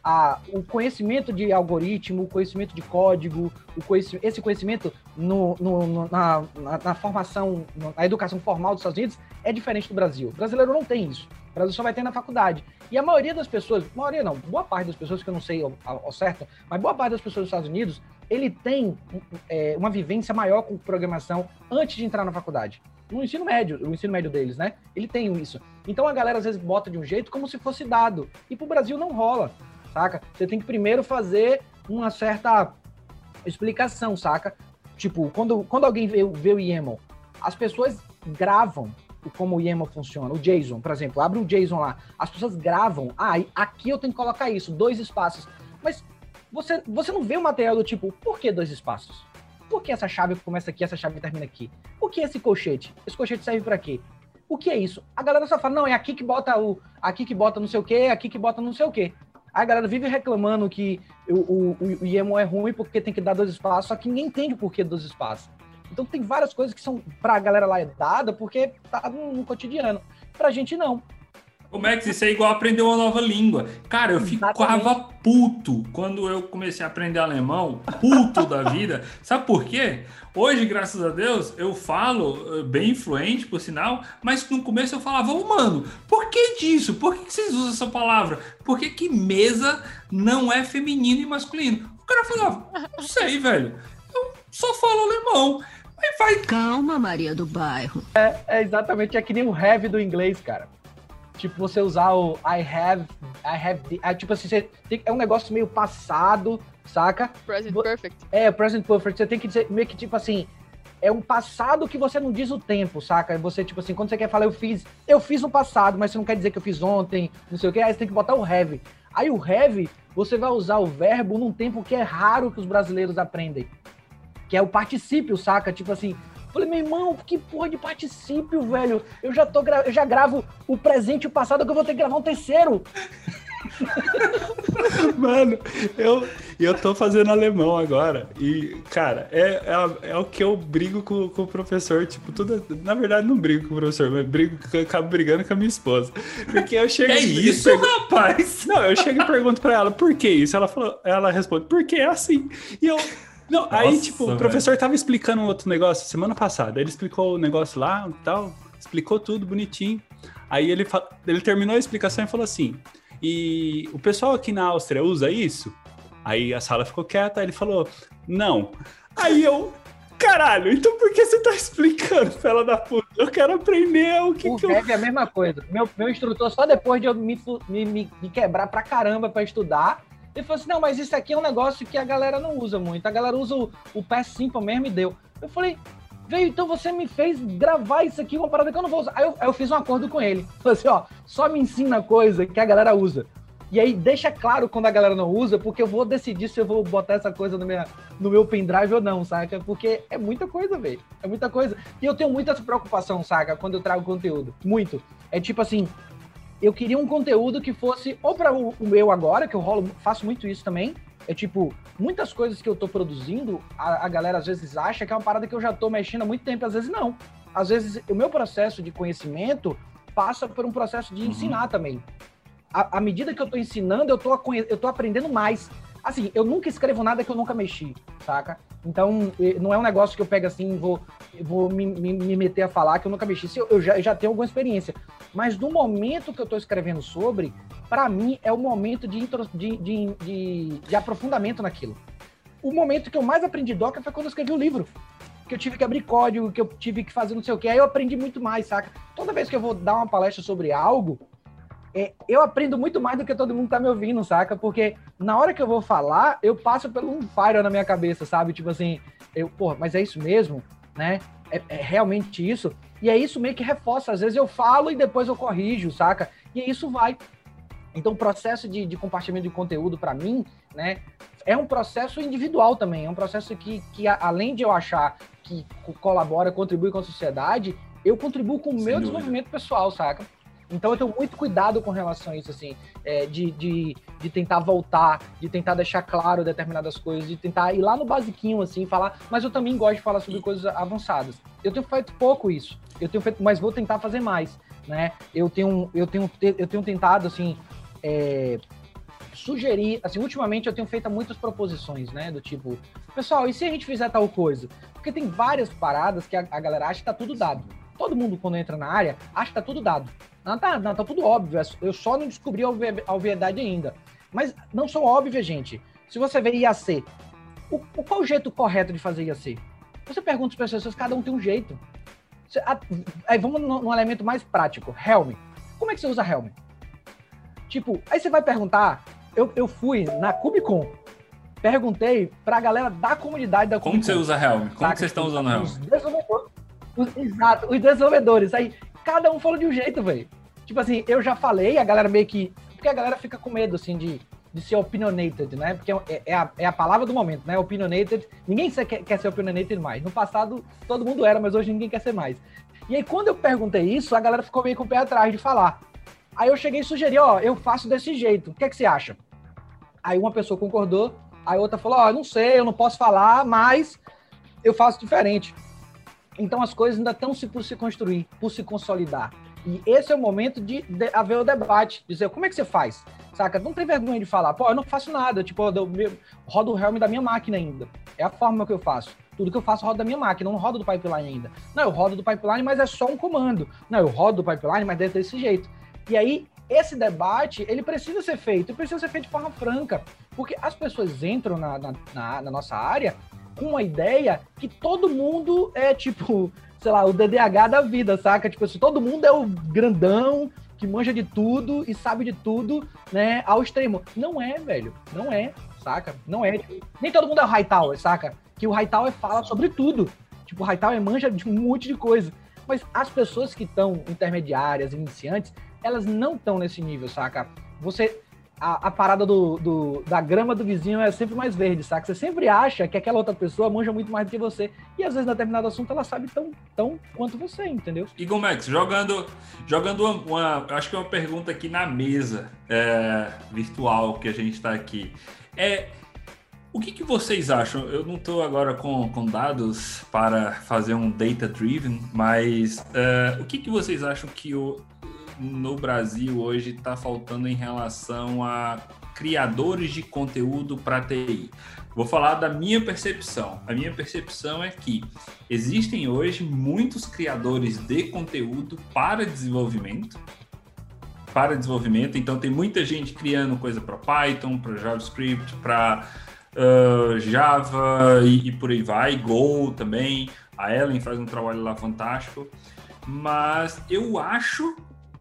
a- o conhecimento de algoritmo, o conhecimento de código, o conheci- esse conhecimento no- no- na, na- na formação, na educação formal dos Estados Unidos é diferente do Brasil. O brasileiro não tem isso. O Brasil só vai ter na faculdade. E a maioria das pessoas, maioria não, boa parte das pessoas, que eu não sei ao, ao- certo, mas boa parte das pessoas dos Estados Unidos, ele tem é, uma vivência maior com programação antes de entrar na faculdade. No ensino médio, o ensino médio deles, né? Ele tem isso. Então a galera às vezes bota de um jeito como se fosse dado. E pro Brasil não rola saca? Você tem que primeiro fazer uma certa explicação, saca? Tipo, quando, quando alguém vê, vê o YAML, as pessoas gravam como o YAML funciona. O JSON, por exemplo, abre o JSON lá. As pessoas gravam. Ah, aqui eu tenho que colocar isso, dois espaços. Mas você, você não vê o material do tipo, por que dois espaços? Por que essa chave começa aqui, essa chave termina aqui? O que é esse colchete? Esse colchete serve para quê? O que é isso? A galera só fala, não, é aqui que bota o. Aqui que bota não sei o quê, aqui que bota não sei o quê. Aí a galera vive reclamando que o, o, o, é ruim porque tem que dar dois espaços, só que ninguém entende o porquê dos espaços. Então tem várias coisas que são pra galera lá é dada porque tá no, no cotidiano. Pra gente não. O Max, isso é igual aprender uma nova língua. Cara, eu ficava puto quando eu comecei a aprender alemão, puto da vida. Sabe por quê? Hoje, graças a Deus, eu falo eh, bem fluente, por sinal, mas no começo eu falava, oh, mano, por que disso? Por que vocês usam essa palavra? Por que, que mesa não é feminino e masculino? O cara falava, não sei, velho. Eu só falo alemão. Aí vai. Calma, Maria do Bairro. É, é exatamente é que nem o have do inglês, cara. Tipo, você usar o I have, I have, the, é, tipo assim, você tem, é um negócio meio passado, saca? Present perfect. É, present perfect. Você tem que dizer meio que tipo assim, é um passado que você não diz o tempo, saca? Você, tipo assim, quando você quer falar eu fiz, eu fiz no passado, mas você não quer dizer que eu fiz ontem, não sei o que, aí você tem que botar o have. Aí o have, você vai usar o verbo num tempo que é raro que os brasileiros aprendem. Que é o particípio, saca? Tipo assim, Falei, meu irmão, que porra de particípio, velho. Eu já tô gra... eu já gravo o presente e o passado que eu vou ter que gravar um terceiro. Mano, eu, eu tô fazendo alemão agora. E, cara, é, é, é o que eu brigo com, com, o professor. Tipo, tudo. Na verdade, não brigo com o professor, mas brigo, acabo brigando com a minha esposa. Porque eu chego. É isso, pergunto, rapaz? Não, eu chego e pergunto pra ela, por que isso? Ela, falou, ela responde, porque é assim. E eu. Não, Nossa, aí, tipo, o professor velho. tava explicando um outro negócio semana passada. Ele explicou o negócio lá e tal, explicou tudo bonitinho. Aí ele, ele terminou a explicação e falou assim: e o pessoal aqui na Áustria usa isso? Aí a sala ficou quieta, aí ele falou: não. Aí eu, caralho, então por que você tá explicando, fela da puta? Eu quero aprender o que, o que eu. é a mesma coisa. Meu, meu instrutor, só depois de eu me, me, me quebrar pra caramba pra estudar, ele falou assim: não, mas isso aqui é um negócio que a galera não usa muito. A galera usa o, o pé simple mesmo e deu. Eu falei, veio, então você me fez gravar isso aqui, uma parada que eu não vou usar. Aí eu, aí eu fiz um acordo com ele. Falei assim: ó, só me ensina coisa que a galera usa. E aí deixa claro quando a galera não usa, porque eu vou decidir se eu vou botar essa coisa no, minha, no meu pendrive ou não, saca? Porque é muita coisa, velho. É muita coisa. E eu tenho muita preocupação, saca? Quando eu trago conteúdo. Muito. É tipo assim, eu queria um conteúdo que fosse ou para o, meu agora, que eu rolo, faço muito isso também. É tipo, muitas coisas que eu tô produzindo, a, a, galera às vezes acha que é uma parada que eu já tô mexendo há muito tempo, às vezes não. Às vezes o meu processo de conhecimento passa por um processo de uhum. ensinar também. À, à medida que eu tô ensinando, eu tô, eu tô aprendendo mais. Assim, eu nunca escrevo nada que eu nunca mexi, saca? Então, não é um negócio que eu pego assim, vou, vou me, me, me meter a falar que eu nunca mexi. Eu, eu, já, já tenho alguma experiência. Mas no momento que eu estou escrevendo sobre, para mim é o momento de, de, de, de, de aprofundamento naquilo. O momento que eu mais aprendi Docker foi quando eu escrevi o livro que eu tive que abrir código, que eu tive que fazer não sei o que. Aí eu aprendi muito mais, saca? Toda vez que eu vou dar uma palestra sobre algo, é, eu aprendo muito mais do que todo mundo tá me ouvindo, saca? Porque na hora que eu vou falar, eu passo pelo um fire na minha cabeça, sabe? Tipo assim, eu, porra, mas é isso mesmo, né? É, é, realmente isso. E é isso meio que reforça. Às vezes eu falo e depois eu corrijo, saca? E isso vai. Então, o processo de, de compartilhamento de conteúdo, para mim, né, é um processo individual também. É um processo que, que além de eu achar que colabora, contribui com a sociedade, eu contribuo com o meu desenvolvimento pessoal, saca? Então eu tenho muito cuidado com relação a isso, assim, é, de, de, de tentar voltar, de tentar deixar claro determinadas coisas, de tentar ir lá no basiquinho, assim, falar, mas eu também gosto de falar sobre coisas avançadas. Eu tenho feito pouco isso, eu tenho feito, mas vou tentar fazer mais, né? Eu tenho, eu tenho, eu tenho tentado, assim, é, sugerir, assim, ultimamente eu tenho feito muitas proposições, né, do tipo, pessoal, e se a gente fizer tal coisa? Porque tem várias paradas que a, a galera acha que tá tudo dado. Todo mundo, quando entra na área, acha que tá tudo dado. Não, tá, não, tá tudo óbvio. É eu só não descobri a obviedade ainda. Mas não são óbvias, gente. Se você vê IAC, o, o, qual o jeito correto de fazer IAC? Você pergunta para as pessoas, cada um tem um jeito. Você, a, aí vamos num, elemento mais prático. Helm. Como é que você usa Helm? Tipo, aí você vai perguntar. Eu, eu fui na Cubicon, perguntei pra galera da comunidade da Como você usa Helm? Como que vocês estão usando Helm? Os exato, os desenvolvedores. Aí cada um falou de um jeito, velho. Tipo assim, eu já falei, a galera meio que. Porque a galera fica com medo, assim, de, de ser opinionated, né? Porque é, é, a, é a palavra do momento, né? Opinionated. Ninguém quer, quer ser opinionated mais. No passado, todo mundo era, mas hoje ninguém quer ser mais. E aí, quando eu perguntei isso, a galera ficou meio com o pé atrás de falar. Aí eu cheguei e sugeri, ó, eu faço desse jeito. O que é que você acha? Aí uma pessoa concordou, aí outra falou, ó, não sei, eu não posso falar, mas eu faço diferente. Então as coisas ainda estão se por se construir, por se consolidar. E esse é o momento de, de haver o debate, dizer como é que você faz, saca? Não tem vergonha de falar, pô, eu não faço nada, tipo, eu, eu, rodo o helm da minha máquina ainda. É a forma que eu faço. Tudo que eu faço roda da minha máquina, não rodo do pipeline ainda. Não, eu rodo do pipeline, mas é só um comando. Não, eu rodo do pipeline, mas deve desse jeito. E aí, esse debate, ele precisa ser feito, e precisa ser feito de forma franca, porque as pessoas entram na, na, na, na nossa área com uma ideia que todo mundo é, tipo, sei lá, o DDH da vida, saca? Tipo assim, todo mundo é o grandão, que manja de tudo e sabe de tudo, né, ao extremo. Não é, velho. Não é, saca? Não é. Nem todo mundo é o Hightower, saca? Que o Hightower fala sobre tudo. Tipo, o Hightower manja de um monte de coisa. Mas as pessoas que estão intermediárias, iniciantes, elas não estão nesse nível, saca? Você a, a parada do, do, da grama do vizinho é sempre mais verde, saca? Você sempre acha que aquela outra pessoa manja muito mais do que você. E às vezes, em determinado assunto, ela sabe tão, tão quanto você, entendeu? Igor Max, jogando, jogando uma, uma Acho que é uma pergunta aqui na mesa é, virtual que a gente está aqui. É. O que, que, vocês acham? Eu não estou agora com, com, dados para fazer um data driven, mas uh, o que, que vocês acham que o, no Brasil hoje está faltando em relação a criadores de conteúdo para TI? Vou falar da minha percepção. A minha percepção é que existem hoje muitos criadores de conteúdo para desenvolvimento. Para desenvolvimento, então tem muita gente criando coisa para Python, para JavaScript, para uh, Java e, e por aí vai, Go também. A Ellen faz um trabalho lá fantástico. Mas eu acho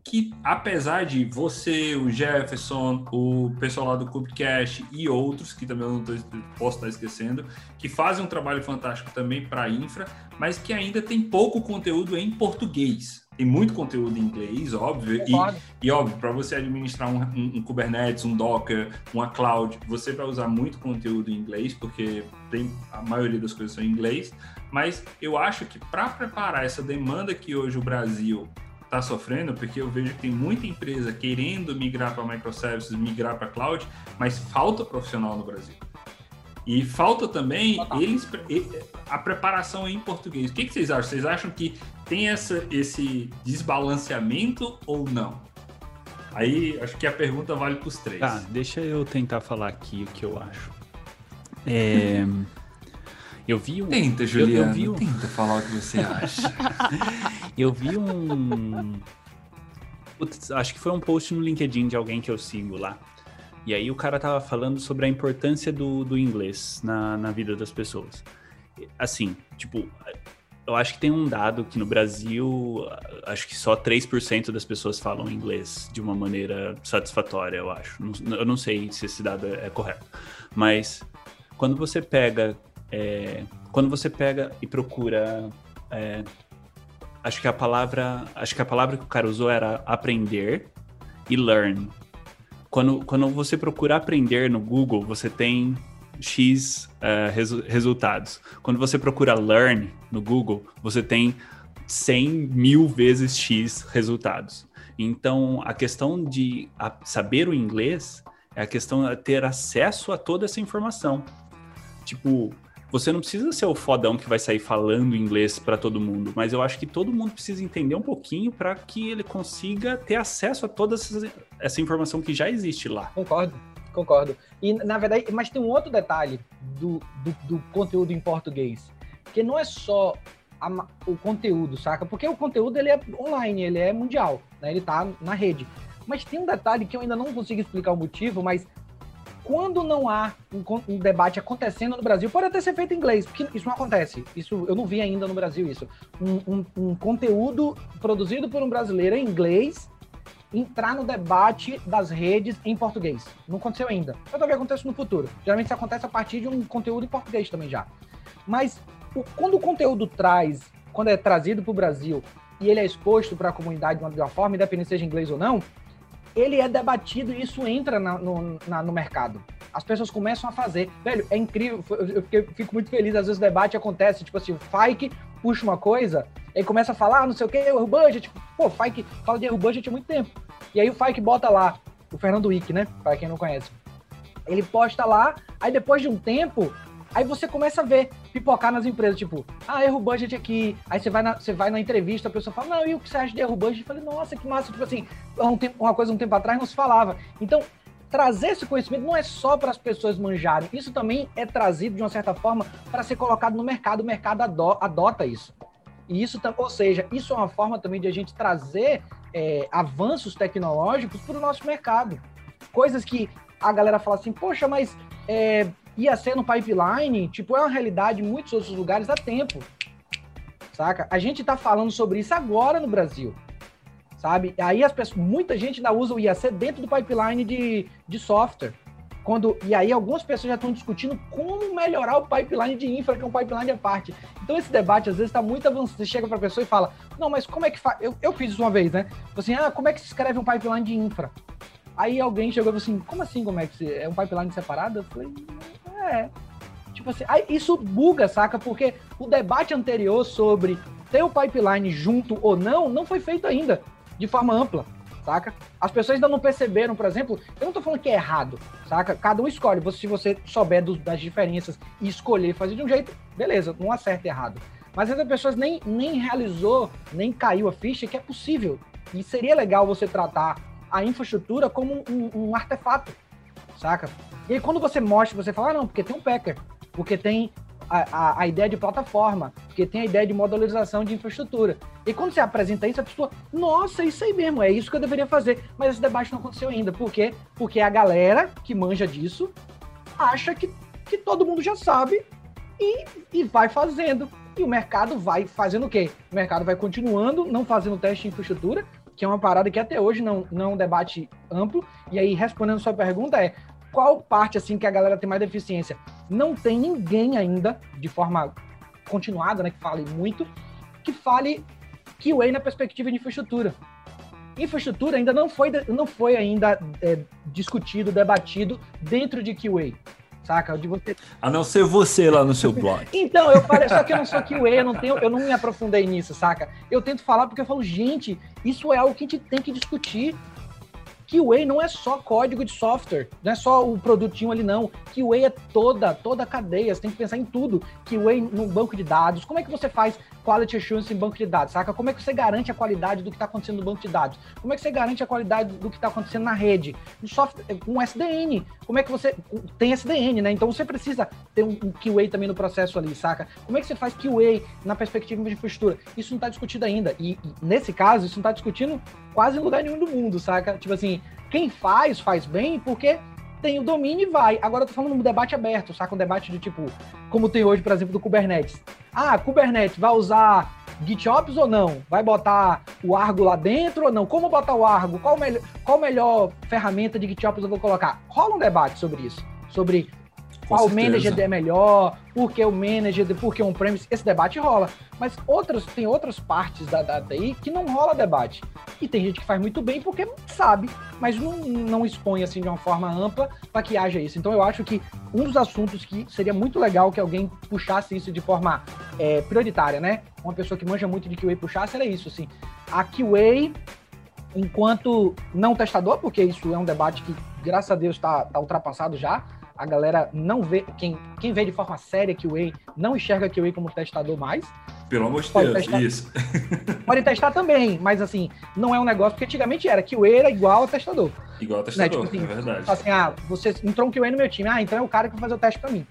que apesar de você, o Jefferson, o pessoal lá do Cubecast e outros, que também eu não tô, posso estar esquecendo, que fazem um trabalho fantástico também para a infra, mas que ainda tem pouco conteúdo em português. Tem muito conteúdo em inglês, óbvio, e, e óbvio, para você administrar um, um, um, Kubernetes, um Docker, uma cloud, você vai usar muito conteúdo em inglês, porque tem, a maioria das coisas são em inglês, mas eu acho que para preparar essa demanda que hoje o Brasil está sofrendo, porque eu vejo que tem muita empresa querendo migrar para microservices, migrar para cloud, mas falta profissional no Brasil. E falta também eles a preparação em português. O que, que vocês acham? Vocês acham que tem essa, esse desbalanceamento ou não? Aí acho que a pergunta vale para os três. Tá, deixa eu tentar falar aqui o que eu acho. É. Eu vi um. Tenta, Juliano. Eu, eu vi um... Tenta falar o que você acha. eu vi um. Putz, acho que foi um post no LinkedIn de alguém que eu sigo lá. E aí o cara tava falando sobre a importância do, do inglês na, na vida das pessoas. Assim, tipo, eu acho que tem um dado que no Brasil, acho que só 3% das pessoas falam inglês de uma maneira satisfatória, eu acho. Eu não sei se esse dado é correto. Mas quando você pega é, quando você pega e procura, é, acho que a palavra, acho que a palavra que o cara usou era aprender e learn. Quando, quando você procura aprender no Google, você tem X uh, resu resultados. Quando você procura learn no Google, você tem 100 mil vezes X resultados. Então, a questão de saber o inglês é a questão de ter acesso a toda essa informação. Tipo, você não precisa ser o fodão que vai sair falando inglês para todo mundo, mas eu acho que todo mundo precisa entender um pouquinho para que ele consiga ter acesso a toda essa, informação que já existe lá. Concordo, concordo. E na verdade, mas tem um outro detalhe do, do, do conteúdo em português, que não é só a, o conteúdo, saca? Porque o conteúdo ele é online, ele é mundial, né? Ele tá na rede. Mas tem um detalhe que eu ainda não consigo explicar o motivo, mas quando não há um, um, debate acontecendo no Brasil, pode até ser feito em inglês, porque isso não acontece. Isso eu não vi ainda no Brasil isso. Um, um, um conteúdo produzido por um brasileiro em inglês entrar no debate das redes em português. Não aconteceu ainda. Eu talvez aconteça no futuro. Geralmente isso acontece a partir de um conteúdo em português também já. Mas o, quando o conteúdo traz, quando é trazido para o Brasil e ele é exposto para a comunidade de uma, de uma forma, independente seja inglês ou não, ele é debatido e isso entra na, no, na, no mercado. As pessoas começam a fazer. Velho, é incrível. Eu, fico muito feliz. Às vezes o debate acontece, tipo assim, o Fike puxa uma coisa, e começa a falar, ah, não sei o que, o budget. Pô, o Fike fala de erro budget há muito tempo. E aí o Fike bota lá, o Fernando Wick, né? Para quem não conhece. Ele posta lá, aí depois de um tempo, Aí você começa a ver, pipocar nas empresas, tipo, ah, erro budget aqui. Aí você vai na, você vai na entrevista, a pessoa fala, não, e o que você acha de erro budget? Eu falei, nossa, que massa. Tipo assim, um tempo, uma coisa um tempo atrás não se falava. Então, trazer esse conhecimento não é só para as pessoas manjarem, isso também é trazido de uma certa forma para ser colocado no mercado, o mercado ado adota isso. E isso, ou seja, isso é uma forma também de a gente trazer é, avanços tecnológicos para o nosso mercado. Coisas que a galera fala assim, poxa, mas é, ia ser no pipeline, tipo, é uma realidade em muitos outros lugares há tempo. Saca? A gente está falando sobre isso agora no Brasil sabe? Aí as pessoas, muita gente ainda usa o IAC dentro do pipeline de, de software. Quando, e aí algumas pessoas já estão discutindo como melhorar o pipeline de infra, que é um pipeline à parte. Então esse debate às vezes está muito avançado. Você chega para a pessoa e fala, não, mas como é que faz? Eu, eu fiz isso uma vez, né? Assim, ah, como é que se escreve um pipeline de infra? Aí alguém chegou e falou assim, como assim, como é que se... É um pipeline separado? Eu falei, é. Tipo assim, isso buga, saca? Porque o debate anterior sobre ter o pipeline junto ou não, não foi feito ainda de forma ampla, saca? As pessoas ainda não perceberam, por exemplo, eu não tô falando que é errado, saca? Cada um escolhe. Se você souber dos, das diferenças e escolher fazer de um jeito, beleza, não acerta errado. Mas as pessoas nem, nem realizou, nem caiu a ficha que é possível. E seria legal você tratar a infraestrutura como um, um artefato, saca? E aí quando você mostra, você fala, ah, não, porque tem um Packer, porque tem a, a, ideia de plataforma, porque tem a ideia de modularização de infraestrutura. E quando você apresenta isso, a pessoa, nossa, isso aí mesmo, é isso que eu deveria fazer. Mas esse debate não aconteceu ainda. Por quê? Porque a galera que manja disso acha que, que todo mundo já sabe e, e vai fazendo. E o mercado vai fazendo o quê? O mercado vai continuando, não fazendo teste de infraestrutura, que é uma parada que até hoje não, não é um debate amplo. E aí, respondendo sua pergunta, é qual parte assim que a galera tem mais deficiência? Não tem ninguém ainda, de forma continuada, né, que fale muito, que fale QA na perspectiva de infraestrutura. Infraestrutura ainda não foi, não foi ainda é, discutido, debatido dentro de QA saca? De você... A não ser você lá no seu blog. então, eu falei, só que eu não sou QA, eu não tenho, eu não me aprofundei nisso, saca? Eu tento falar porque eu falo, gente, isso é algo que a gente tem que discutir. QA não é só código de software, não é só o produtinho ali não. QA é toda, toda a cadeia, você tem que pensar em tudo. QA no banco de dados, como é que você faz quality assurance em banco de dados, saca? Como é que você garante a qualidade do que está acontecendo no banco de dados? Como é que você garante a qualidade do que está acontecendo na rede? No software, com SDN, como é que você tem SDN, né? Então você precisa ter um, um QA também no processo ali, saca? Como é que você faz QA na perspectiva de infraestrutura? Isso não está discutido ainda. E, e nesse caso, isso não está discutindo quase em lugar nenhum do mundo, saca? Tipo assim, quem faz, faz bem, porque tem o domínio e vai. Agora eu tô falando um debate aberto, saca? Um debate de tipo, como tem hoje, por exemplo, do Kubernetes. Ah, Kubernetes vai usar GitOps ou não? Vai botar o Argo lá dentro ou não? Como botar o Argo? Qual, me qual melhor ferramenta de GitOps eu vou colocar? Rola um debate sobre isso. Sobre qual manager é melhor, por que o manager, por que um premise, esse debate rola. Mas outras, tem outras partes da, da TI que não rola debate. E tem gente que faz muito bem porque sabe, mas não, não expõe assim de uma forma ampla para que haja isso. Então eu acho que um dos assuntos que seria muito legal que alguém puxasse isso de forma é, prioritária, né? Uma pessoa que manja muito de QA puxasse era isso, assim. A QA, enquanto não testador, porque isso é um debate que, graças a Deus, está tá ultrapassado já, a galera não vê, quem, quem vê de forma séria QA, não enxerga QA como testador mais. Pelo amor de Deus, testar, isso. Pode testar também, mas assim, não é um negócio, porque antigamente era QA era igual a testador. Igual a testador, né? tipo assim, é verdade. Assim, ah, você entrou um QA no meu time, ah, então é o cara que vai fazer o teste para mim.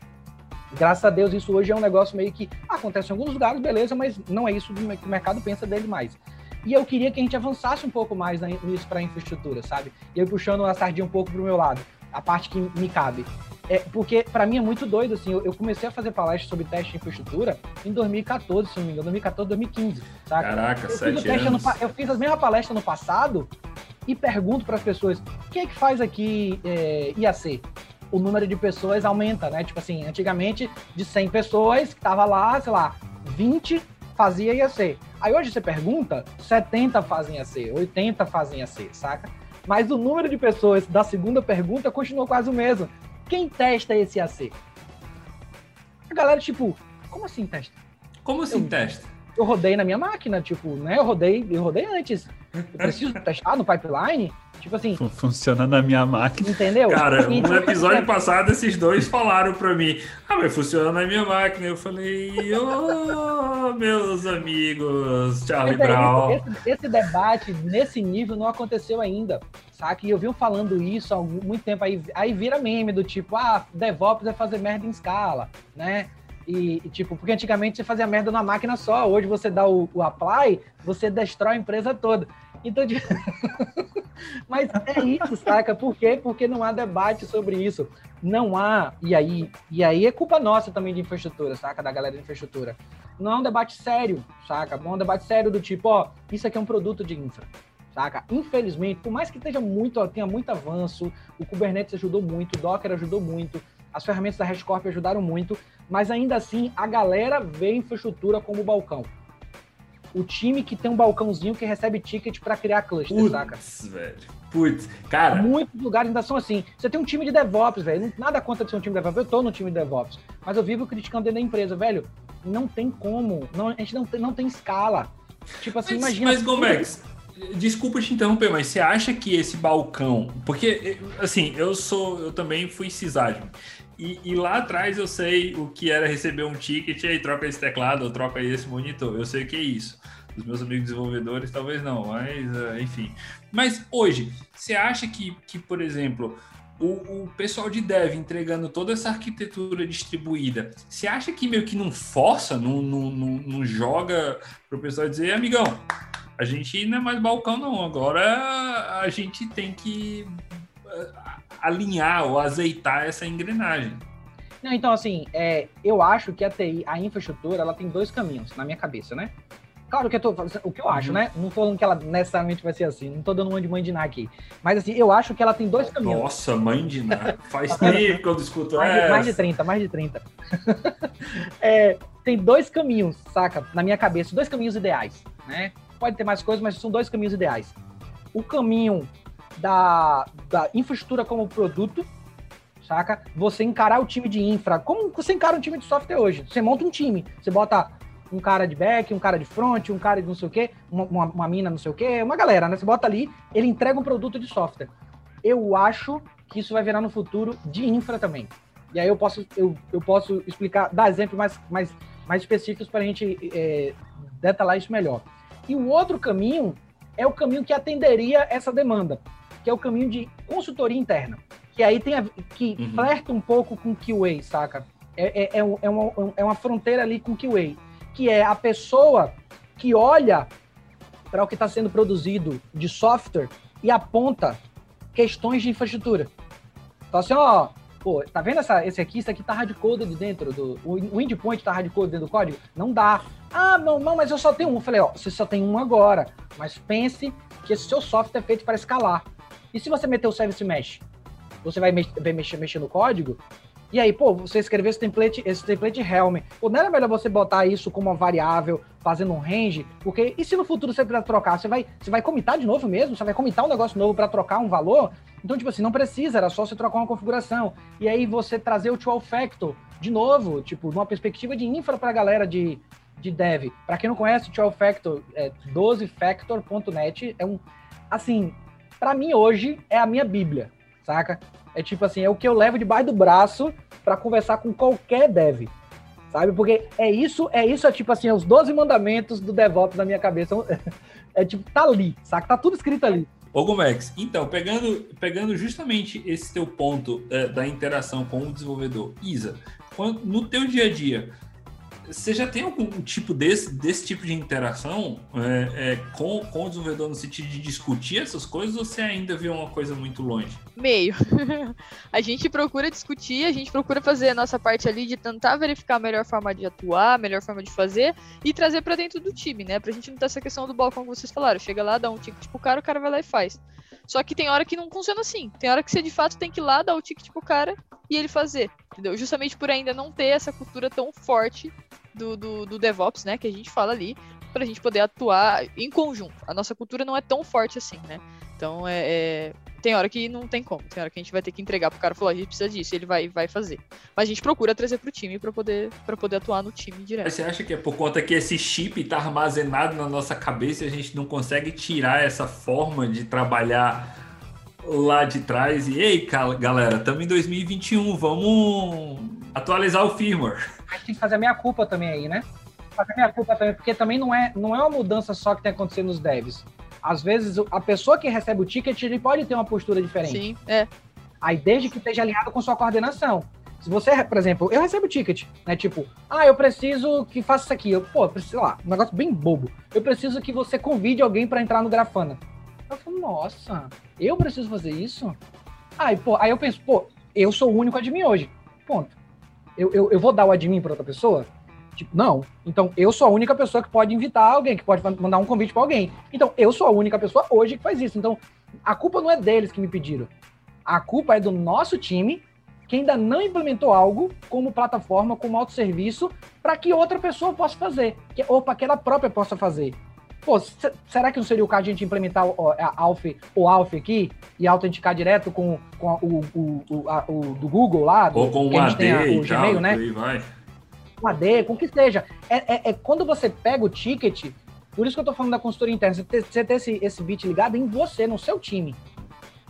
Graças a Deus, isso hoje é um negócio meio que acontece em alguns lugares, beleza, mas não é isso que o mercado pensa dele mais. E eu queria que a gente avançasse um pouco mais nisso para a infraestrutura, sabe? E eu puxando a sardinha um pouco para o meu lado, a parte que me cabe. É, porque para mim é muito doido, assim, eu, eu, comecei a fazer palestra sobre teste de infraestrutura em 2014, se não me engano, 2014, 2015, saca? Caraca, eu sete anos. No, eu fiz a mesma palestra no passado e pergunto para as pessoas, quem é que faz aqui é, IAC? O número de pessoas aumenta, né? Tipo assim, antigamente de 100 pessoas que tava lá, sei lá, 20 fazia IAC. Aí hoje você pergunta, 70 fazem IAC, 80 fazem IAC, saca? Mas o número de pessoas da segunda pergunta continuou quase o mesmo. Quem testa esse AC? A galera, tipo, como assim testa? Como assim eu, testa? eu rodei na minha máquina, tipo, né? Eu rodei, eu rodei antes. Eu preciso testar no pipeline. Tipo assim. Funciona na minha máquina. Entendeu? Cara, Então, no episódio passado, esses dois falaram pra mim: Ah, mas funciona na minha máquina. Eu falei: Ô, meus amigos, Charlie é Brown. esse, esse debate nesse nível não aconteceu ainda, saca? E eu venho falando isso há muito tempo, aí, aí vira meme do tipo, ah, DevOps é fazer merda em escala, né? E, e, tipo, porque antigamente você fazia merda numa máquina só, hoje você dá o, o apply, você destrói a empresa toda. Então, mas é isso, saca? Por quê? Porque não há debate sobre isso. Não há, e aí, e aí é culpa nossa também de infraestrutura, saca? Da galera de infraestrutura não é um debate sério, saca? Não é um debate sério do tipo, ó, isso aqui é um produto de infra, saca? Infelizmente, por mais que esteja muito, tenha muito avanço, o Kubernetes ajudou muito, o Docker ajudou muito, as ferramentas da HashiCorp ajudaram muito, mas ainda assim a galera vê a infraestrutura como balcão. O time que tem um balcãozinho que recebe ticket para criar cluster, saca? Putz, velho. Putz, cara. Muitos lugares ainda são assim. Você tem um time de DevOps, velho. Nada contra de ser um time de DevOps. Eu tô no time de DevOps. Mas eu vivo criticando dentro da empresa, velho. Não tem como. Não, a gente não tem, não tem escala. Tipo assim, Mas, imagina. mas Gomex, desculpa te interromper, mas você acha que esse balcão. Porque, assim, eu sou. Eu também fui sysadmin. E, e lá atrás eu sei o que era receber um ticket e aí troca esse teclado ou troca esse monitor. Eu sei o que é isso. Os meus amigos desenvolvedores talvez não, mas eh, enfim. Mas hoje, você acha que, que por exemplo, o, o pessoal de dev entregando toda essa arquitetura distribuída, você acha que meio que não força, não, não, não, não joga para o pessoal dizer, amigão, a gente não é mais balcão não, agora a gente tem que alinhar ou azeitar essa engrenagem. Não, então, assim, é, eu acho que a TI, a infraestrutura, ela tem dois caminhos na minha cabeça, né? Claro que eu tô o que eu acho, Uhum. né? Não falando que ela necessariamente vai ser assim, não tô dando uma de mãe de Ná aqui. Mas assim, eu acho que ela tem dois caminhos. Nossa, mãe de nada. Faz tempo que eu discuto mais, essa. mais de 30, mais de 30. É, tem dois caminhos, saca? Na minha cabeça, dois caminhos ideais, né? Pode ter mais coisas, mas são dois caminhos ideais. O caminho da, da infraestrutura como produto, saca? Você encarar o time de infra, como você encara um time de software hoje? Você monta um time, você bota um cara de back, um cara de front, um cara de não sei o quê, uma, uma, uma mina não sei o quê, uma galera, né? Você bota ali, ele entrega um produto de software. Eu acho que isso vai virar no futuro de infra também. E aí eu posso, eu, eu posso explicar, dar exemplos mais, mais, mais específicos para a gente é, detalhar isso melhor. E o outro caminho é o caminho que atenderia essa demanda, que é o caminho de consultoria interna. Que aí tem a, que Uhum. flerta um pouco com QA, saca? É, é, é, é uma, é uma fronteira ali com QA, que é a pessoa que olha para o que está sendo produzido de software e aponta questões de infraestrutura. Então assim, ó, pô, tá vendo essa, esse aqui? Isso aqui tá hardcoded dentro do. O, o endpoint tá hardcoded dentro do código? Não dá. Ah, não, não, mas eu só tenho um. Eu falei, ó, você só tem um agora. Mas pense que esse seu software é feito para escalar. E se você meter o service mesh? Você vai, vai mexer, mexer no código? E aí, pô, você escreveu esse template, esse template Helm. Pô, não era melhor você botar isso como uma variável, fazendo um range? Porque e se no futuro você precisar trocar? Você vai, você vai comitar de novo mesmo? Você vai comitar um negócio novo para trocar um valor? Então, tipo assim, não precisa, era só você trocar uma configuração. E aí você trazer o 12 factor de novo, tipo, numa perspectiva de infra pra galera de, de dev. Para quem não conhece, o 12 factor, é 12factor.net é um assim, para mim hoje é a minha bíblia, saca? É tipo assim, é o que eu levo debaixo do braço para conversar com qualquer dev. Sabe? Porque é isso, é isso, é tipo assim, é os 12 mandamentos do DevOps na minha cabeça. É tipo, tá ali, saca? Tá tudo escrito ali. Ô Gomex, então, pegando, pegando justamente esse teu ponto é, da interação com o desenvolvedor, Isa, quando- no teu dia a dia, você já tem algum tipo desse, desse tipo de interação é, é, com, com o desenvolvedor no sentido de discutir essas coisas ou você ainda vê uma coisa muito longe? Meio. a gente procura discutir, a gente procura fazer a nossa parte ali de tentar verificar a melhor forma de atuar, a melhor forma de fazer e trazer pra dentro do time, né? Pra gente não ter essa questão do balcão que vocês falaram. Chega lá, dá um ticket pro cara, o cara vai lá e faz. Só que tem hora que não funciona assim. Tem hora que você de fato tem que ir lá, dar o ticket pro cara e ele fazer. Entendeu? Justamente por ainda não ter essa cultura tão forte do, do, do DevOps, né? Que a gente fala ali, pra gente poder atuar em conjunto. A nossa cultura não é tão forte assim, né? Então é, é- tem hora que não tem como, tem hora que a gente vai ter que entregar pro cara e falar, a gente precisa disso, ele vai, vai fazer. Mas a gente procura trazer pro time para poder, pra poder atuar no time direto. Você acha que é por conta que esse chip tá armazenado na nossa cabeça e a gente não consegue tirar essa forma de trabalhar lá de trás e ei, galera, estamos em 2021, vamos atualizar o firmware. A gente tem que fazer a minha culpa também aí, né? Fazer a minha culpa também, porque também não é, não é uma mudança só que tem acontecendo nos devs. Às vezes, a pessoa que recebe o ticket, ele pode ter uma postura diferente. Sim, é. Aí, desde que esteja alinhado com sua coordenação. Se você, por exemplo, eu recebo ticket, né? Tipo, ah, eu preciso que faça isso aqui. Eu, pô, preciso, lá, um negócio bem bobo. Eu preciso que você convide alguém para entrar no Grafana. Eu falo, nossa, eu preciso fazer isso? Aí, pô, aí eu penso, pô, eu sou o único admin hoje. Ponto. Eu, eu, eu vou dar o admin para outra pessoa? Tipo, não. Então, eu sou a única pessoa que pode invitar alguém, que pode mandar um convite para alguém. Então, eu sou a única pessoa hoje que faz isso. Então, a culpa não é deles que me pediram. A culpa é do nosso time, que ainda não implementou algo como plataforma, como autosserviço, para que outra pessoa possa fazer, que, ou para que ela própria possa fazer. Pô, será que não seria o caso de a gente implementar o, a Alf, o Alf aqui e autenticar direto com, com a, o, o, a, o, do Google lá? Ou com o AD a, o Gmail, né? Vai. Com AD, com o que seja. É, é, é, quando você pega o ticket, por isso que eu tô falando da consultoria interna, você ter, você ter esse, esse bit ligado em você, no seu time.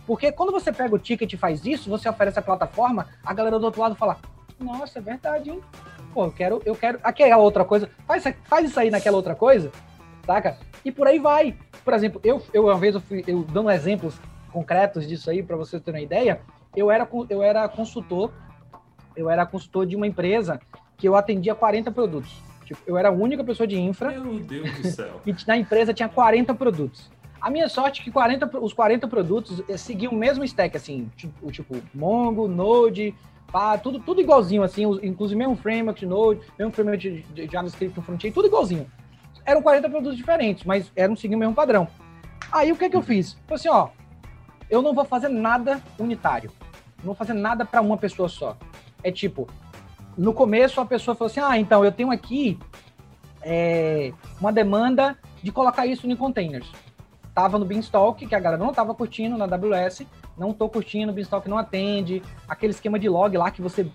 Porque quando você pega o ticket e faz isso, você oferece a plataforma, a galera do outro lado fala, nossa, é verdade, hein? Pô, eu quero, eu quero. Aqui é outra coisa. Faz, faz isso aí naquela outra coisa saca? E por aí vai. Por exemplo, eu, eu uma vez, eu, fui, eu dando exemplos concretos disso aí, para você ter uma ideia, eu era, eu era consultor, eu era consultor de uma empresa que eu atendia 40 produtos. Tipo, eu era a única pessoa de infra. Meu Deus do céu. e na empresa tinha 40 produtos. A minha sorte é que 40, os 40 produtos eh, seguiam o mesmo stack, assim, tipo, tipo Mongo, Node, pá, tudo, tudo igualzinho, assim, inclusive mesmo framework de Node, mesmo framework de, JavaScript no front-end, tudo igualzinho eram 40 produtos diferentes, mas eram seguindo o mesmo padrão. Aí o que que eu fiz? Falei assim, ó, eu não vou fazer nada unitário. Não vou fazer nada para uma pessoa só. É tipo, no começo a pessoa falou assim, ah, então eu tenho aqui é, uma demanda de colocar isso em containers. Tava no Beanstalk, que a galera não tava curtindo na AWS, não tô curtindo, o Beanstalk não atende, aquele esquema de log lá que você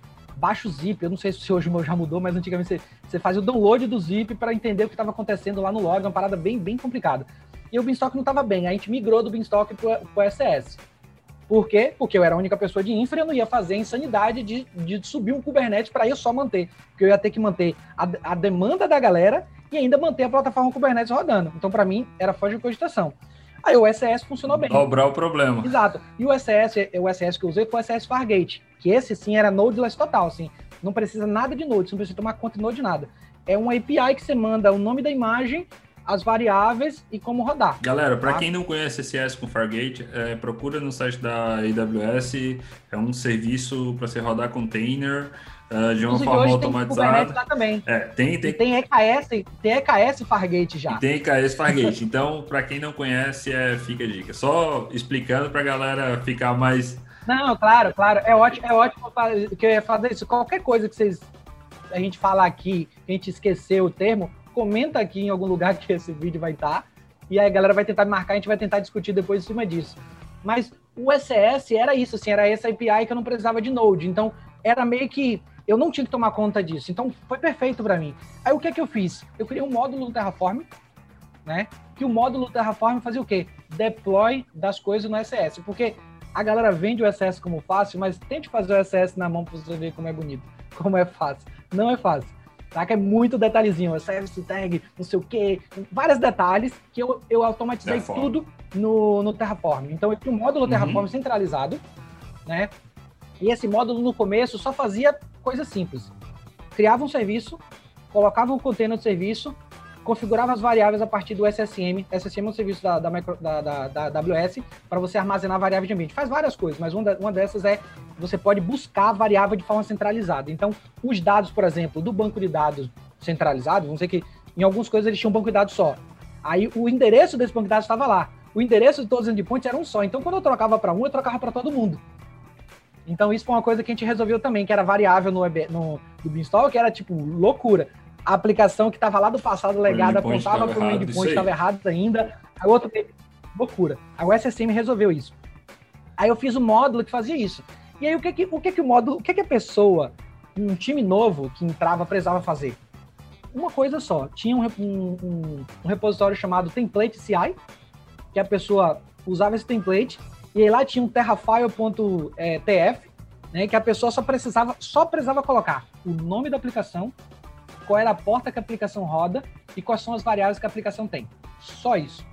baixa o zip. Eu não sei se hoje já mudou, mas antigamente você, você faz o download do zip para entender o que estava acontecendo lá no log, uma parada bem, bem complicada. E o Beanstalk não estava bem, a gente migrou do Beanstalk para o SS. Por quê? Porque eu era a única pessoa de infra e eu não ia fazer a insanidade de, de subir um Kubernetes para eu só manter. Porque eu ia ter que manter a, a demanda da galera e ainda manter a plataforma Kubernetes rodando. Então, para mim, era foge de cogitação. Aí o SS funcionou bem. Dobrar o problema. Exato. E o SS, o SS que eu usei foi o SS Fargate, que esse sim era nodeless total, assim. Não precisa nada de node, você não precisa tomar conta de node de nada. É um API que você manda o nome da imagem, as variáveis e como rodar. Galera, para tá? quem não conhece SS com Fargate, é, procura no site da AWS, é um serviço para você rodar container uh, de uma Inclusive, forma automatizada. Tem também. É, tem, tem... tem EKS, tem EKS Fargate já. E tem EKS Fargate. então, para quem não conhece, é, fica a dica. Só explicando para a galera ficar mais. Não, claro, claro. É ótimo, é ótimo que eu ia fazer isso. Qualquer coisa que vocês a gente falar aqui, a gente esqueceu o termo, comenta aqui em algum lugar que esse vídeo vai estar. E aí a galera vai tentar marcar, a gente vai tentar discutir depois em cima disso. Mas o SS era isso, assim, era essa API que eu não precisava de Node. Então, era meio que eu não tinha que tomar conta disso. Então foi perfeito para mim. Aí o que é que eu fiz? Eu criei um módulo no Terraform, né? Que o módulo Terraform fazia o quê? Deploy das coisas no SS. Porque a galera vende o SS como fácil, mas tente fazer o SS na mão para você ver como é bonito, como é fácil. Não é fácil. Tá? Que é muito detalhezinho, service tag, não sei o quê, vários detalhes que eu, eu automatizei Terraform. tudo no, no Terraform. Então eu tinha um módulo uhum. Terraform centralizado, né? E esse módulo no começo só fazia coisa simples. Criava um serviço, colocava um container de serviço, configurava as variáveis a partir do SSM. SSM é um serviço da, da, micro, da, da, da AWS para você armazenar variáveis de ambiente. Faz várias coisas, mas uma, uma dessas é você pode buscar a variável de forma centralizada. Então, os dados, por exemplo, do banco de dados centralizado, vamos dizer que em algumas coisas eles tinham um banco de dados só. Aí o endereço desse banco de dados estava lá. O endereço de todos os endpoints era um só. Então, quando eu trocava para um, eu trocava para todo mundo. Então isso foi uma coisa que a gente resolveu também, que era variável no, no, no Beanstalk, que era tipo loucura. A aplicação que estava lá do passado legada apontava para o endpoint, estava errado ainda. A outra loucura. A SSM resolveu isso. Aí eu fiz um módulo que fazia isso. E aí o que que o, que que o módulo, o que que a pessoa, um time novo que entrava, precisava fazer? Uma coisa só. Tinha um, um, um repositório chamado Template CI, que a pessoa usava esse template, e aí lá tinha um terrafile.tf, né, que a pessoa só precisava, só precisava colocar o nome da aplicação, qual era a porta que a aplicação roda e quais são as variáveis que a aplicação tem. Só isso.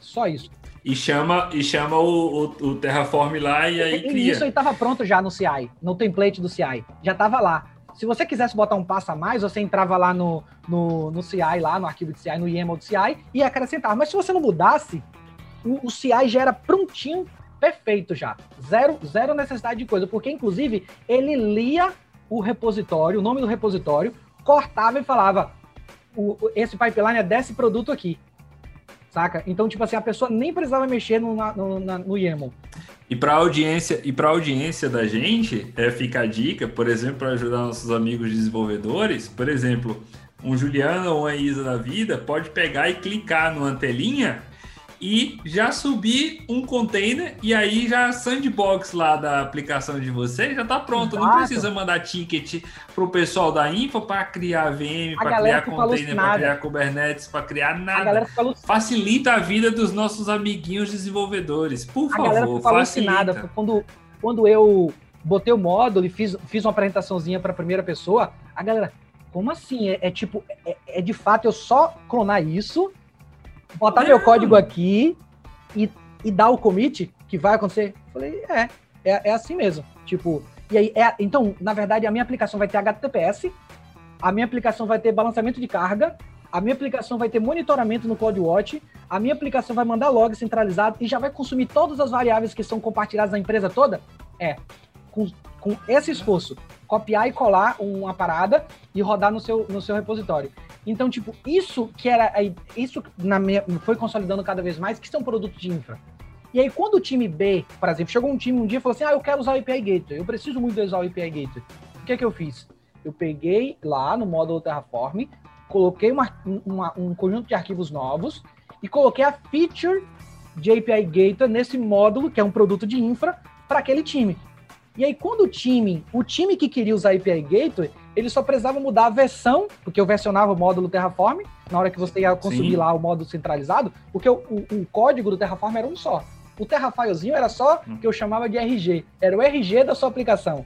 Só isso. E chama, e chama o, o, o Terraform lá e aí E cria. Isso aí estava pronto já no CI, no template do CI. Já estava lá. Se você quisesse botar um passo a mais, você entrava lá no, no, no CI, lá no arquivo de CI, no YAML do CI, e acrescentava. Mas se você não mudasse, o, o CI já era prontinho, perfeito já. Zero, zero necessidade de coisa, porque inclusive ele lia o repositório, o nome do repositório, cortava e falava: o, esse pipeline é desse produto aqui. Saca? Então, tipo assim, a pessoa nem precisava mexer no, no, no YAML. E para audiência e para audiência da gente, é, fica a dica, por exemplo, para ajudar nossos amigos desenvolvedores, por exemplo, um Juliano ou uma Isa da vida pode pegar e clicar no antelinha e já subir um container e aí já a sandbox lá da aplicação de vocês já está pronto. Não Exato. precisa mandar ticket pro pessoal da Info para criar VM, A para galera criar container, para criar Kubernetes, para criar A nada. galera alucinada. Facilita a vida dos nossos amiguinhos desenvolvedores. Por A galera favor, ficou alucinada quando, quando eu botei o módulo e fiz, fiz uma apresentaçãozinha para a primeira pessoa. A galera, como assim? É, é tipo, é, é de fato eu só clonar isso, botar meu código aqui e, e dar o commit que vai acontecer? Eu falei, é, é, é assim mesmo. Tipo, e aí, é, então, na verdade, a minha aplicação vai ter HTTPS, a minha aplicação vai ter balanceamento de carga, a minha aplicação vai ter monitoramento no CloudWatch, a minha aplicação vai mandar log centralizado e já vai consumir todas as variáveis que são compartilhadas na empresa toda? É. Com, com esse esforço, copiar e colar uma parada e rodar no seu, no seu repositório. Então, tipo, isso que era. Isso na minha, foi consolidando cada vez mais, que são produtos de infra. E aí, quando o time B, por exemplo, chegou um time um dia e falou assim: Ah, eu quero usar o API Gateway, eu preciso muito usar o API Gateway. O que é que eu fiz? Eu peguei lá no módulo Terraform, coloquei uma, uma- um conjunto de arquivos novos e coloquei a feature de API Gateway nesse módulo, que é um produto de infra, para aquele time. E aí, quando o time, o time que queria usar API Gateway, ele só precisava mudar a versão, porque eu versionava o módulo Terraform, na hora que você ia consumir Sim. lá o módulo centralizado, porque o, o- o código do Terraform era um só. O Terrafilezinho era só Hum. que eu chamava de RG. Era o RG da sua aplicação.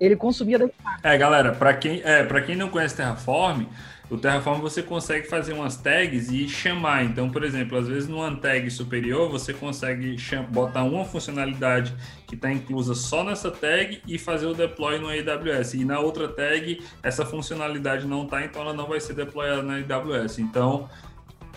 Ele consumia da É, galera, para quem, é, quem não conhece Terraform, o Terraform você consegue fazer umas tags e chamar. Então, por exemplo, às vezes numa tag superior você consegue botar uma funcionalidade que está inclusa só nessa tag e fazer o deploy no AWS. E na outra tag essa funcionalidade não está, então ela não vai ser deployada na AWS. Então,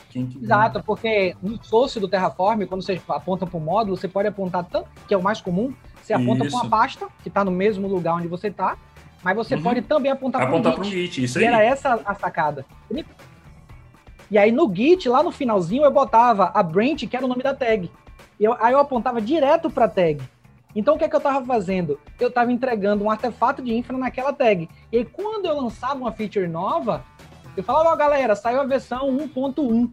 quem que- Exato, porque no source do Terraform, quando você aponta para o módulo, você pode apontar tanto, que é o mais comum, você aponta para uma pasta, que está no mesmo lugar onde você está, mas você Uhum. pode também apontar para apontar um Git. Git, isso E aí. era essa a sacada. E aí no Git, lá no finalzinho, eu botava a branch, que era o nome da tag. E eu- aí eu apontava direto para a tag. Então o que, é que eu estava fazendo? Eu estava entregando um artefato de infra naquela tag. E aí quando eu lançava uma feature nova, eu falava, ó galera, saiu a versão 1.1.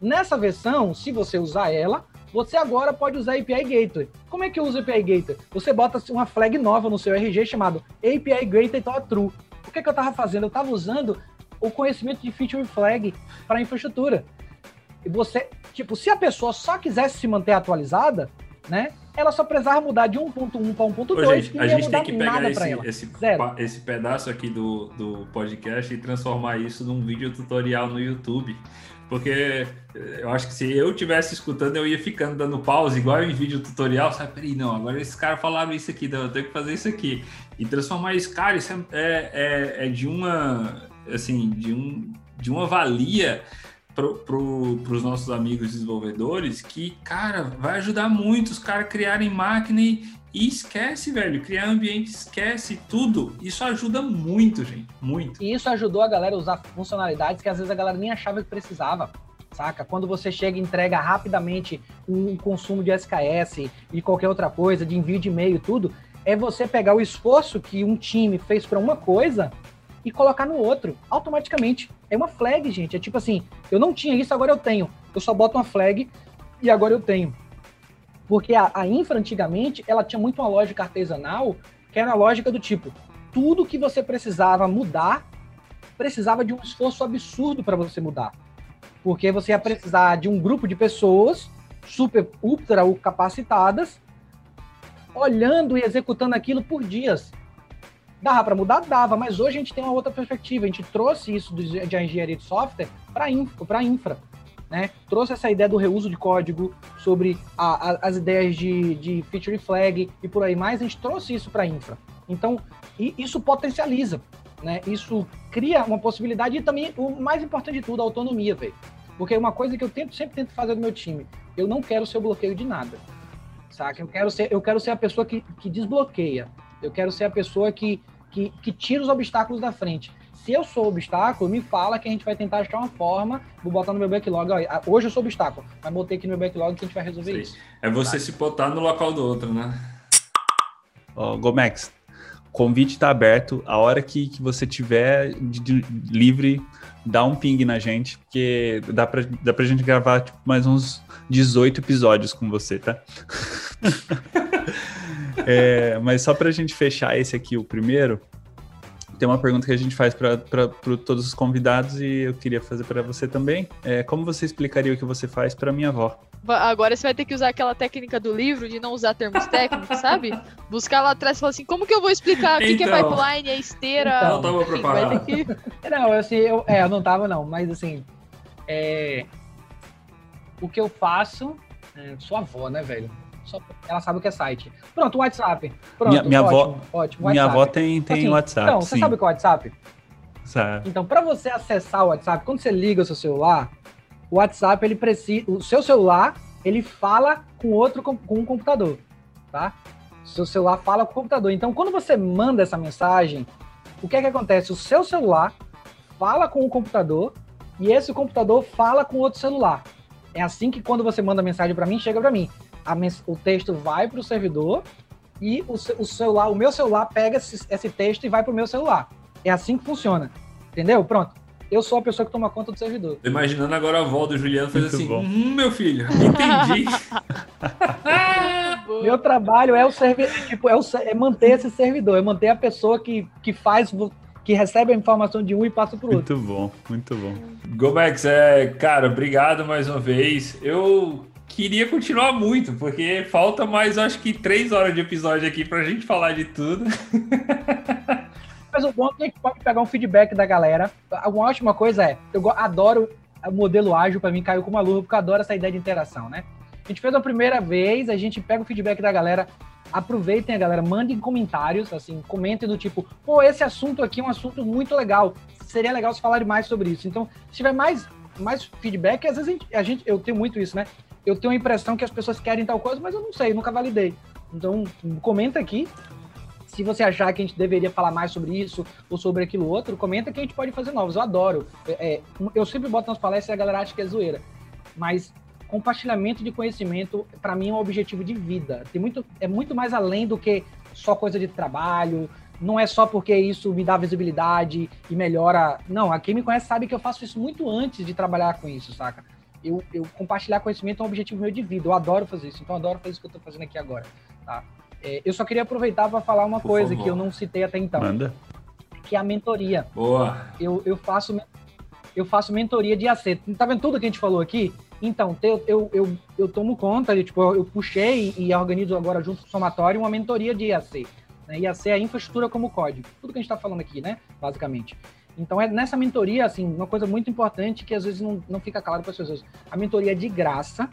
Nessa versão, se você usar ela, você agora pode usar API Gateway. Como é que eu uso API Gateway? Você bota uma flag nova no seu RG chamado API Gateway to True. O que, é que eu estava fazendo? Eu estava usando o conhecimento de feature flag para infraestrutura. E você, tipo, se a pessoa só quisesse se manter atualizada, né? Ela só precisava mudar de 1.1 para 1.2 Ô, e gente, não a gente tem que pegar esse, esse, esse pedaço aqui do, do podcast e transformar isso num vídeo tutorial no YouTube. Porque eh, eu acho que se eu tivesse escutando, eu ia ficando dando pause, igual em vídeo tutorial, sabe? Peraí, não, agora esses caras falaram isso aqui, então eu tenho que fazer isso aqui. E transformar isso, cara, isso é, é, é de uma, assim, de, um, de uma valia pro, pro, pros nossos amigos desenvolvedores que, cara, vai ajudar muito os caras criarem máquina e, e esquece, velho, criar ambiente, esquece tudo. Isso ajuda muito, gente, muito. E isso ajudou a galera a usar funcionalidades que às vezes a galera nem achava que precisava. Saca? Quando você chega e entrega rapidamente um consumo de SKS e qualquer outra coisa, de envio de e-mail, tudo, é você pegar o esforço que um time fez para uma coisa e colocar no outro, automaticamente. É uma flag, gente. É tipo assim, eu não tinha isso, agora eu tenho. Eu só boto uma flag e agora eu tenho. Porque a, a infra, antigamente, ela tinha muito uma lógica artesanal, que era a lógica do tipo, tudo que você precisava mudar, precisava de um esforço absurdo para você mudar. Porque você ia precisar de um grupo de pessoas super, ultra capacitadas, olhando e executando aquilo por dias. Dava para mudar? Dava, mas hoje a gente tem uma outra perspectiva. A gente trouxe isso de, engenharia de software para infra, infra né? Trouxe essa ideia do reuso de código, sobre a, a, as ideias de, de feature flag e por aí mais. A gente trouxe isso para infra. Então, isso potencializa, né? Isso cria uma possibilidade e também, o mais importante de tudo, a autonomia, velho. Porque uma coisa que eu tento, sempre tento fazer no meu time, eu não quero ser o bloqueio de nada, saca? Eu quero ser, eu quero ser a pessoa que, que desbloqueia. Eu quero ser a pessoa que, que, que tira os obstáculos da frente. Se eu sou obstáculo, me fala que a gente vai tentar achar uma forma, vou botar no meu backlog. Ó, hoje eu sou obstáculo, mas botei aqui no meu backlog que a gente vai resolver isso. É você tá? se botar no local do outro, né? Ó, Gomex, convite está aberto. A hora que, que você tiver de, de, livre, dá um ping na gente, porque dá pra, dá pra gente gravar tipo, mais uns 18 episódios com você, tá? é, mas só pra gente fechar esse aqui, o primeiro, tem uma pergunta que a gente faz para todos os convidados e eu queria fazer para você também. É, como você explicaria o que você faz para minha avó? Agora você vai ter que usar aquela técnica do livro de não usar termos técnicos, sabe? Buscar lá atrás e falar assim, como que eu vou explicar o então, que, é então. pipeline, é esteira? Então, não tava preparado. Que... Não, assim, eu, é, eu não tava não, mas assim, é... o que eu faço, é, sua avó, né, velho? Só ela sabe o que é site. Pronto, WhatsApp. Pronto, minha, minha ótimo, avó, ótimo. Minha avó tem, tem assim, WhatsApp. Então, você sim. sabe o que é o WhatsApp? Sabe. Então, para você acessar o WhatsApp, quando você liga o seu celular, o WhatsApp, ele precisa. O seu celular, ele fala com outro com um computador. Tá? O seu celular fala com o computador. Então, quando você manda essa mensagem, o que é que acontece? O seu celular fala com o computador e esse computador fala com outro celular. É assim que quando você manda mensagem para mim, chega para mim o texto vai para o servidor e o, o, celular, o meu celular pega esse, esse texto e vai para o meu celular. É assim que funciona. Entendeu? Pronto. Eu sou a pessoa que toma conta do servidor. Imaginando agora a avó do Juliano faz assim: hum, meu filho, entendi. meu trabalho é o servidor, tipo, é, o, é manter esse servidor, é manter a pessoa que, que faz que recebe a informação de um e passa para o outro. Muito bom, muito bom. Gomex, é, cara, obrigado mais uma vez. Eu queria continuar muito, porque falta mais, acho que, três horas de episódio aqui pra gente falar de tudo. Mas o bom é que a gente pode pegar um feedback da galera. Uma ótima coisa é, eu adoro o modelo ágil, para mim caiu como uma luva, porque eu adoro essa ideia de interação, né? A gente fez a primeira vez, a gente pega o feedback da galera, aproveitem a galera, mandem comentários, assim, comentem do tipo, pô, esse assunto aqui é um assunto muito legal, seria legal se falarem mais sobre isso. Então, se tiver mais, mais feedback, às vezes a gente, a gente, eu tenho muito isso, né? Eu tenho a impressão que as pessoas querem tal coisa, mas eu não sei, nunca validei. Então, comenta aqui. Se você achar que a gente deveria falar mais sobre isso ou sobre aquilo outro, comenta que a gente pode fazer novos. Eu adoro. É, é eu sempre boto nas palestras e a galera acha que é zoeira. Mas compartilhamento de conhecimento, para mim, é um objetivo de vida. Tem muito, é muito mais além do que só coisa de trabalho. Não é só porque isso me dá visibilidade e melhora. Não, a quem me conhece sabe que eu faço isso muito antes de trabalhar com isso, saca? Eu, eu compartilhar conhecimento é um objetivo meu de vida. Eu adoro fazer isso. Então, eu adoro fazer isso que eu estou fazendo aqui agora. Tá? É, eu só queria aproveitar para falar uma Por coisa favor. que eu não citei até então. Manda. Que é a mentoria. Boa. Eu, eu, faço, eu faço mentoria de AC. Tá vendo tudo que a gente falou aqui? Então, eu, eu, eu, eu tomo conta, eu, tipo, eu puxei e organizo agora junto com o somatório uma mentoria de IAC. Né? IAC é a infraestrutura como código. Tudo que a gente está falando aqui, né? Basicamente. Então, é nessa mentoria, assim, uma coisa muito importante que às vezes não, não fica claro para as pessoas. A mentoria é de graça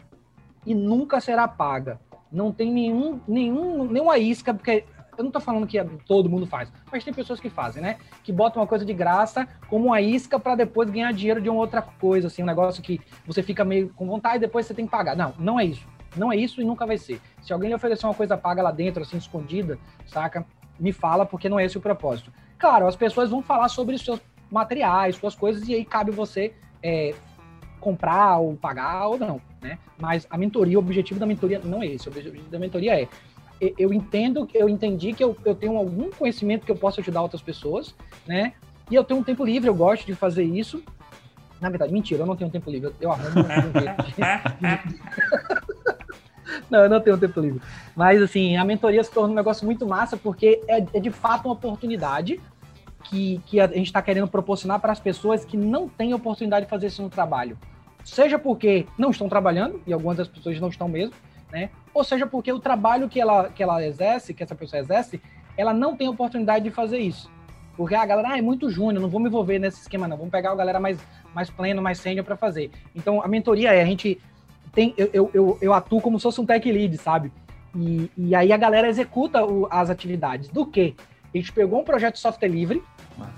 e nunca será paga. Não tem nenhum, nenhum, nenhuma isca, porque eu não estou falando que todo mundo faz, mas tem pessoas que fazem, né? Que botam uma coisa de graça como uma isca para depois ganhar dinheiro de uma outra coisa, assim, um negócio que você fica meio com vontade e depois você tem que pagar. Não, não é isso. Não é isso e nunca vai ser. Se alguém lhe oferecer uma coisa paga lá dentro, assim, escondida, saca? Me fala, porque não é esse o propósito. Claro, as pessoas vão falar sobre os seus materiais, suas coisas, e aí cabe você é, comprar ou pagar ou não, né? Mas a mentoria, o objetivo da mentoria não é esse. O objetivo da mentoria é eu entendo, eu entendi que eu, eu tenho algum conhecimento que eu posso ajudar outras pessoas, né? E eu tenho um tempo livre, eu gosto de fazer isso. Na verdade, mentira, eu não tenho tempo livre. Eu arrumo um. Não, eu não tenho tempo livre. Mas, assim, a mentoria se torna um negócio muito massa, porque é, é de fato uma oportunidade que, que a gente está querendo proporcionar para as pessoas que não têm oportunidade de fazer isso no trabalho. Seja porque não estão trabalhando, e algumas das pessoas não estão mesmo, né? Ou seja porque o trabalho que ela, que ela exerce, que essa pessoa exerce, ela não tem oportunidade de fazer isso. Porque a galera ah, é muito júnior, não vou me envolver nesse esquema, não. Vamos pegar a galera mais, mais pleno, mais sênior para fazer. Então, a mentoria é, a gente tem, eu, eu, eu, eu, atuo como se fosse um tech lead, sabe? E, e aí a galera executa o, as atividades. Do que? A gente pegou um projeto de software livre,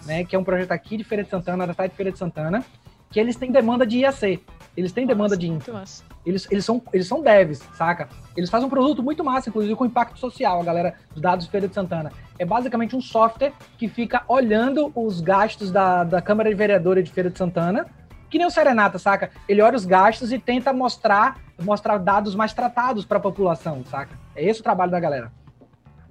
né, que é um projeto aqui de Feira de Santana, da cidade de Feira de Santana, que eles têm demanda de IAC. Eles têm demanda de infra. Eles, eles, são, eles são devs, saca? Eles fazem um produto muito massa, inclusive com impacto social, a galera dos dados de Feira de Santana. É basicamente um software que fica olhando os gastos da, da Câmara de Vereadora de Feira de Santana, que nem o Serenata, saca? Ele olha os gastos e tenta mostrar, mostrar dados mais tratados para a população, saca? É esse o trabalho da galera.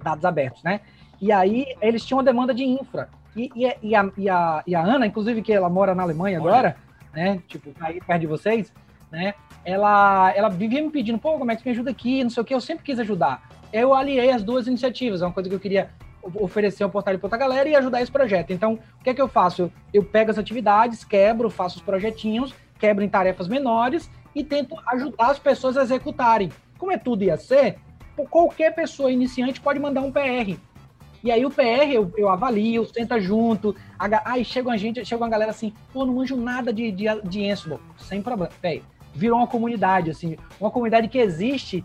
Dados abertos, né? E aí eles tinham uma demanda de infra. E, e, e, a, e, a, e a Ana, inclusive, que ela mora na Alemanha agora, né? Tipo, tá aí perto de vocês, né? Ela, ela vivia me pedindo, pô, como é que me ajuda aqui? Não sei o que, eu sempre quis ajudar. Eu aliei as duas iniciativas, é uma coisa que eu queria oferecer um portal para outra galera e ajudar esse projeto. Então, o que é que eu faço? Eu, eu pego as atividades, quebro, faço os projetinhos, quebro em tarefas menores e tento ajudar as pessoas a executarem. Como é tudo ia ser, qualquer pessoa iniciante pode mandar um PR. E aí o PR eu, eu avalio, senta junto. A, aí chega a gente, chega uma galera assim, pô, não manjo nada de, de, de Ansible. Sem problema. Véi, virou uma comunidade, assim, uma comunidade que existe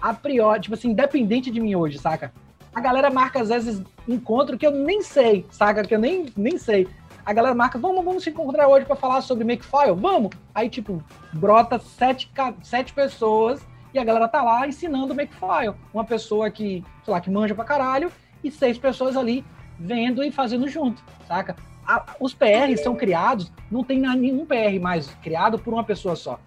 a priori, tipo assim, independente de mim hoje, saca? A galera marca, às vezes, encontro que eu nem sei, saca? Que eu nem, nem sei. A galera marca, vamos, vamos se encontrar hoje para falar sobre Makefile? Vamos! Aí, tipo, brota sete, sete pessoas e a galera tá lá ensinando Makefile. Uma pessoa que, sei lá, que manja pra caralho e seis pessoas ali vendo e fazendo junto, saca? A, os PRs são criados, não tem nenhum PR mais criado por uma pessoa só.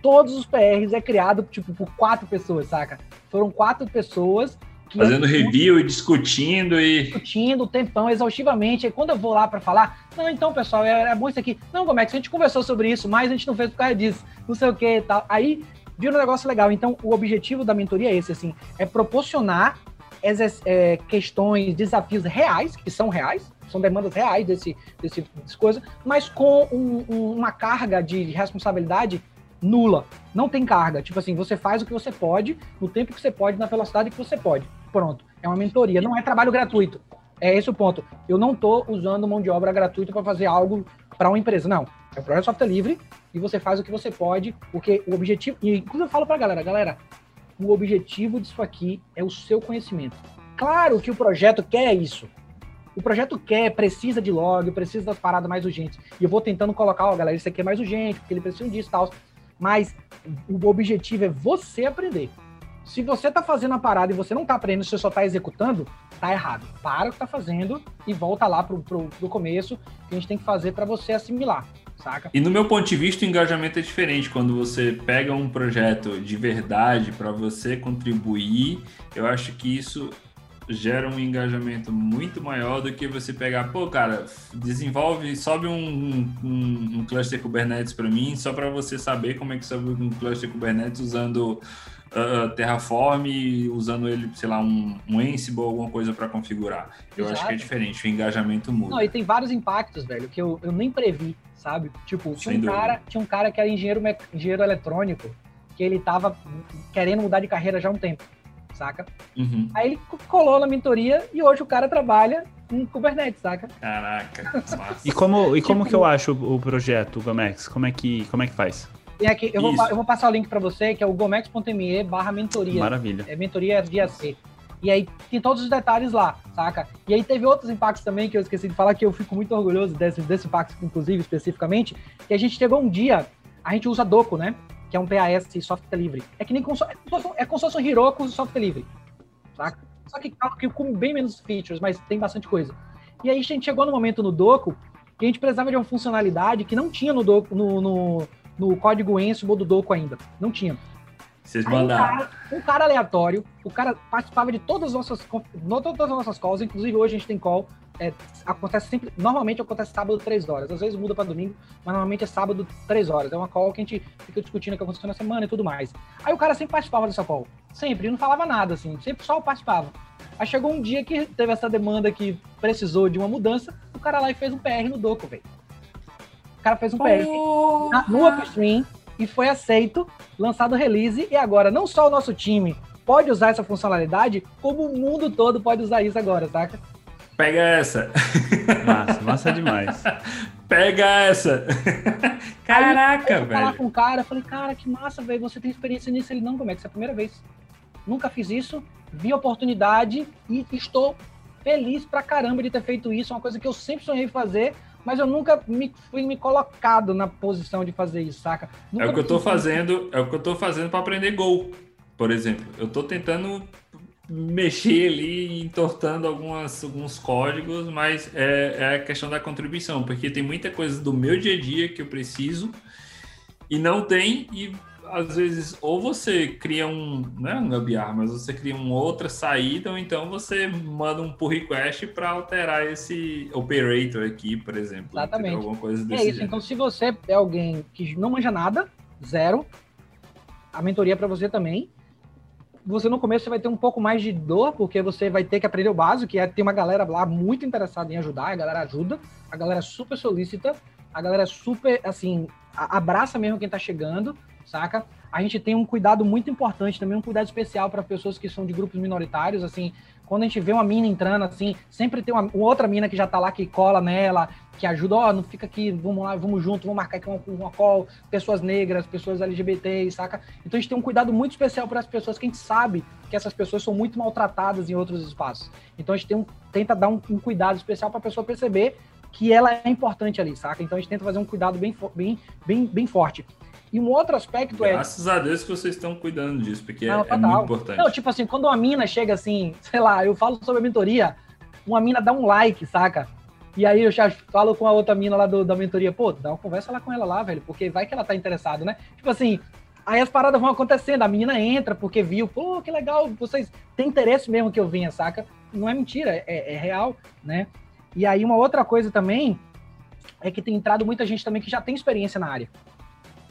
Todos os PRs é criado, tipo, por quatro pessoas, saca? Foram quatro pessoas Fazendo review e discutindo e. Discutindo o tempão, exaustivamente. Aí quando eu vou lá para falar, não, então, pessoal, é, é, bom isso aqui. Não, como é que a gente conversou sobre isso, mas a gente não fez por causa disso, não sei o que e tal. Aí vira um negócio legal. Então, o objetivo da mentoria é esse, assim, é proporcionar é, questões, desafios reais, que são reais, são demandas reais desse, desse, desse coisa, mas com um, um, uma carga de responsabilidade nula. Não tem carga. Tipo assim, você faz o que você pode, no tempo que você pode, na velocidade que você pode. Pronto. É uma mentoria, não é trabalho gratuito. É esse o ponto. Eu não estou usando mão de obra gratuita para fazer algo para uma empresa. Não. É um projeto software livre e você faz o que você pode, porque o objetivo. E inclusive eu falo para a galera, galera, o objetivo disso aqui é o seu conhecimento. Claro que o projeto quer isso. O projeto quer, precisa de log, precisa das paradas mais urgentes. E eu vou tentando colocar, ó, galera, isso aqui é mais urgente, porque ele precisa disso e tal. Mas o objetivo é você aprender. Se você tá fazendo a parada e você não tá aprendendo, você só tá executando, tá errado. Para o que tá fazendo e volta lá pro, pro, pro começo que a gente tem que fazer para você assimilar. Saca? E no meu ponto de vista, o engajamento é diferente. Quando você pega um projeto de verdade para você contribuir, eu acho que isso gera um engajamento muito maior do que você pegar, pô, cara, desenvolve, sobe um, um, um cluster Kubernetes para mim, só para você saber como é que sobe um cluster Kubernetes usando uh, Terraform, usando ele, sei lá, um, um Ansible, alguma coisa para configurar. Eu Exato. acho que é diferente, o engajamento muda. Não, e tem vários impactos, velho, que eu, eu nem previ, sabe? Tipo, tinha um, cara, tinha um cara que era engenheiro, engenheiro eletrônico, que ele tava querendo mudar de carreira já há um tempo saca? Uhum. Aí ele colou na mentoria e hoje o cara trabalha em Kubernetes, saca? Caraca, E como, e como tipo, que eu acho o projeto, o Gomex? Como é que, como é que faz? Tem aqui, eu, vou, eu vou passar o link para você, que é o gomex.me barra mentoria. Maravilha. É mentoria via C. E aí tem todos os detalhes lá, saca? E aí teve outros impactos também que eu esqueci de falar, que eu fico muito orgulhoso desse, desse impacto, inclusive, especificamente, que a gente chegou um dia, a gente usa Doco, né? que é um PAS software livre. É que nem é como se fosse Heroku software livre. Saca? Só que, que com bem menos features, mas tem bastante coisa. E aí a gente chegou no momento no Doco que a gente precisava de uma funcionalidade que não tinha no, Doco, no, no, no código Ansible do Doco ainda. Não tinha. Vocês mandaram. Um cara, um cara, aleatório, o cara participava de todas as nossas, todas as nossas calls, inclusive hoje a gente tem call é, acontece sempre, normalmente acontece sábado, três horas. Às vezes muda para domingo, mas normalmente é sábado, três horas. É uma call que a gente fica discutindo o que aconteceu na semana e tudo mais. Aí o cara sempre participava dessa call. Sempre, e não falava nada, assim, sempre só participava. Aí chegou um dia que teve essa demanda que precisou de uma mudança, o cara lá e fez um PR no Doco, velho. O cara fez um PR na, no Upstream e foi aceito, lançado o release, e agora não só o nosso time pode usar essa funcionalidade, como o mundo todo pode usar isso agora, saca? Pega essa. Massa, massa demais. Pega essa. Caraca, Aí, eu fui falar velho. com o cara, falei, cara, que massa, velho, você tem experiência nisso? Ele, não, como é que isso é a primeira vez? Nunca fiz isso, vi a oportunidade e estou feliz pra caramba de ter feito isso, uma coisa que eu sempre sonhei fazer, mas eu nunca me, fui me colocado na posição de fazer isso, saca? É Nunca o que eu tô fazendo, é o que eu tô fazendo para aprender Gol, por exemplo. Eu tô tentando mexer ali, entortando algumas, alguns códigos, mas é, é a questão da contribuição, porque tem muita coisa do meu dia a dia que eu preciso e não tem, e às vezes ou você cria um, não é um gambiarra, mas você cria uma outra saída, ou então você manda um pull request para alterar esse operator aqui, por exemplo. Exatamente. entendeu? Alguma coisa É desse isso, gênero. então se você é alguém que não manja nada, zero, a mentoria é para você também. Você no começo você vai ter um pouco mais de dor, porque você vai ter que aprender o básico, que é ter uma galera lá muito interessada em ajudar, a galera ajuda, a galera é super solícita, a galera é super, assim, abraça mesmo quem tá chegando, saca? A gente tem um cuidado muito importante também, um cuidado especial para pessoas que são de grupos minoritários, assim, quando a gente vê uma mina entrando, assim, sempre tem uma, outra mina que já tá lá, que cola nela, que ajuda, ó, não fica aqui, vamos lá, vamos junto, vamos marcar aqui uma, uma call, pessoas negras, pessoas LGBT, saca? Então a gente tem um cuidado muito especial para as pessoas, que a gente sabe que essas pessoas são muito maltratadas em outros espaços. Então a gente tem um, tenta dar um, um cuidado especial para a pessoa perceber que ela é importante ali, saca? Então a gente tenta fazer um cuidado bem, bem, bem, bem forte. E um outro aspecto é Graças a Deus que vocês estão cuidando disso, porque é- não, é, total. muito importante. Não, tipo assim, quando uma mina chega assim, sei lá, eu falo sobre a mentoria, uma mina dá um like, saca? E aí eu já falo com a outra mina lá do, da mentoria, pô, dá uma conversa lá com ela lá, velho, porque vai que ela tá interessada, né? Tipo assim, aí as paradas vão acontecendo, a menina entra porque viu, pô, que legal, vocês têm interesse mesmo que eu venha, saca? Não é mentira, é, é real, né? E aí uma outra coisa também é que tem entrado muita gente também que já tem experiência na área.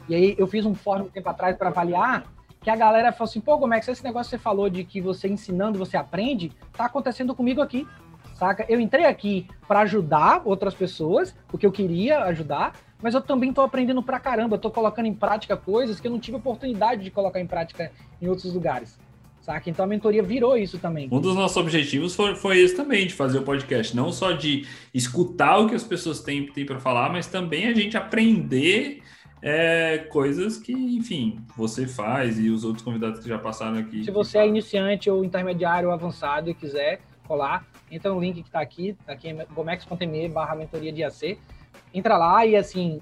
E aí eu fiz um fórum um tempo atrás para avaliar que a galera falou assim, pô, como é que esse negócio que você falou de que você ensinando, você aprende, tá acontecendo comigo aqui, saca? Eu entrei aqui para ajudar outras pessoas, porque eu queria ajudar, mas eu também tô aprendendo pra caramba, tô colocando em prática coisas que eu não tive oportunidade de colocar em prática em outros lugares, saca? Então a mentoria virou isso também. Um dos nossos objetivos foi, foi esse também, de fazer o podcast. Não só de escutar o que as pessoas têm, têm para falar, mas também a gente aprender é, coisas que, enfim, você faz e os outros convidados que já passaram aqui. Se você é iniciante ou intermediário ou avançado e quiser colar, entra no link que está aqui, tá aqui gomex.me barra mentoria de AC. Entra lá e assim,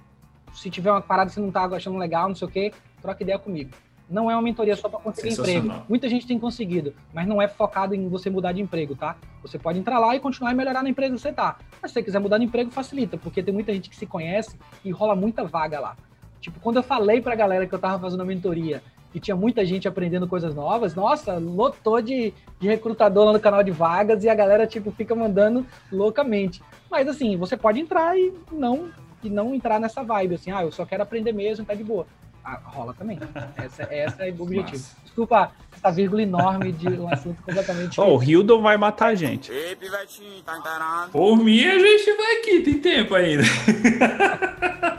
se tiver uma parada que você não tá achando legal, não sei o quê, troca ideia comigo. Não é uma mentoria só para conseguir emprego. Muita gente tem conseguido, mas não é focado em você mudar de emprego, tá? Você pode entrar lá e continuar a melhorar na empresa que você tá. Mas se você quiser mudar de emprego, facilita, porque tem muita gente que se conhece e rola muita vaga lá. Tipo, quando eu falei pra galera que eu tava fazendo a mentoria e tinha muita gente aprendendo coisas novas, nossa, lotou de, de recrutador lá no canal de vagas e a galera, tipo, fica mandando loucamente. Mas, assim, você pode entrar e não, e não entrar nessa vibe, assim, ah, eu só quero aprender mesmo, tá de boa. Ah, rola também. Essa, essa é o objetivo. Massa. Desculpa essa vírgula enorme de um assunto completamente Ó, o Hildon vai matar a gente. Ei, pivetinho, tá encarando? Por mim, a gente vai aqui, tem tempo ainda.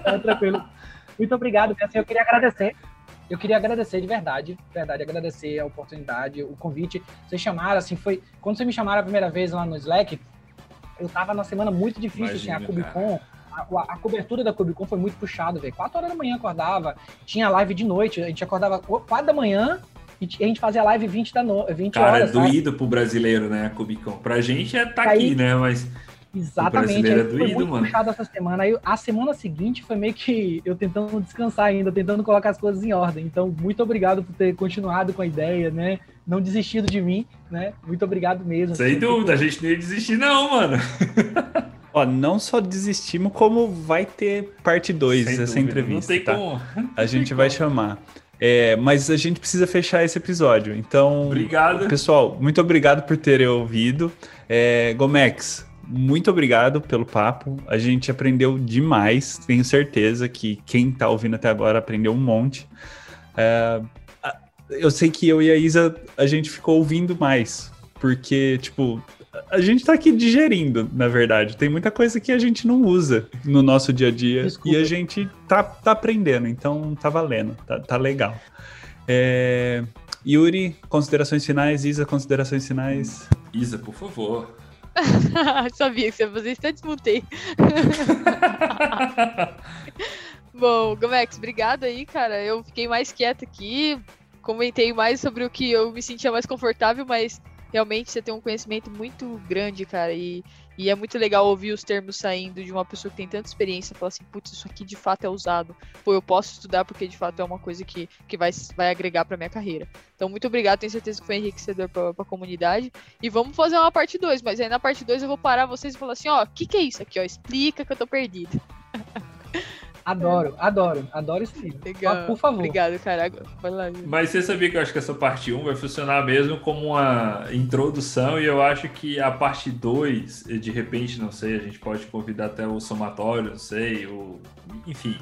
Tá tranquilo. Muito obrigado, assim, eu queria agradecer. Eu queria agradecer de verdade, de verdade, agradecer a oportunidade, o convite. Vocês chamaram, assim, foi. Quando vocês me chamaram a primeira vez lá no Slack, eu tava na semana muito difícil, assim, a Imagina, Cubicon. A, a- a cobertura da Cubicon foi muito puxada, velho. Quatro horas da manhã acordava, tinha live de noite, a gente acordava quatro da manhã e a gente fazia live 20 da no... 20 Cara, é horas. sabe? doído pro brasileiro, né, a Cubicon. Pra gente é tá Aí- aqui, né, mas Exatamente, aí é foi muito mano. puxado essa semana. Aí a semana seguinte foi meio que eu tentando descansar ainda, tentando colocar as coisas em ordem. Então, muito obrigado por ter continuado com a ideia, né? Não desistido de mim, né? Muito obrigado mesmo. sem Assim, dúvida, a gente não ia desistir não, mano. Ó, não só desistimos, como vai ter parte 2 Sem dessa dúvida, entrevista. Não tem tá? como. A gente vai chamar. É, mas a gente precisa fechar esse episódio. Então, Obrigado. pessoal, muito obrigado por terem ouvido. É, Gomex, muito obrigado pelo papo. A gente aprendeu demais. Tenho certeza que quem está ouvindo até agora aprendeu um monte. É, eu sei que eu e a Isa, a gente ficou ouvindo mais. Porque, tipo, a gente tá aqui digerindo, na verdade. Tem muita coisa que a gente não usa no nosso dia a dia Desculpa. e a gente tá, tá aprendendo, então tá valendo, tá, tá legal. É... Yuri, considerações finais. Isa, considerações finais. Isa, por favor. Sabia que você ia fazer isso, até desmutei. Bom, Gomex, obrigado aí, cara. Eu fiquei mais quieta aqui, comentei mais sobre o que eu me sentia mais confortável, mas realmente você tem um conhecimento muito grande, cara, e, e é muito legal ouvir os termos saindo de uma pessoa que tem tanta experiência falar assim, putz, isso aqui de fato é usado. Pô, eu posso estudar porque de fato é uma coisa que, que vai, vai agregar pra minha carreira. Então, muito obrigado, tenho certeza que foi enriquecedor pra, pra comunidade. E vamos fazer uma parte 2, mas aí na parte 2 eu vou parar vocês e falar assim, ó, o que, que é isso aqui, ó? Explica que eu tô perdido. Adoro, adoro, adoro esse filme. Legal. Por favor. Obrigado, cara. Vai lá. Mas você sabia que eu acho que essa parte 1 vai funcionar mesmo como uma introdução e eu acho que a parte 2, de repente, não sei, a gente pode convidar até o somatório, não sei, o... enfim.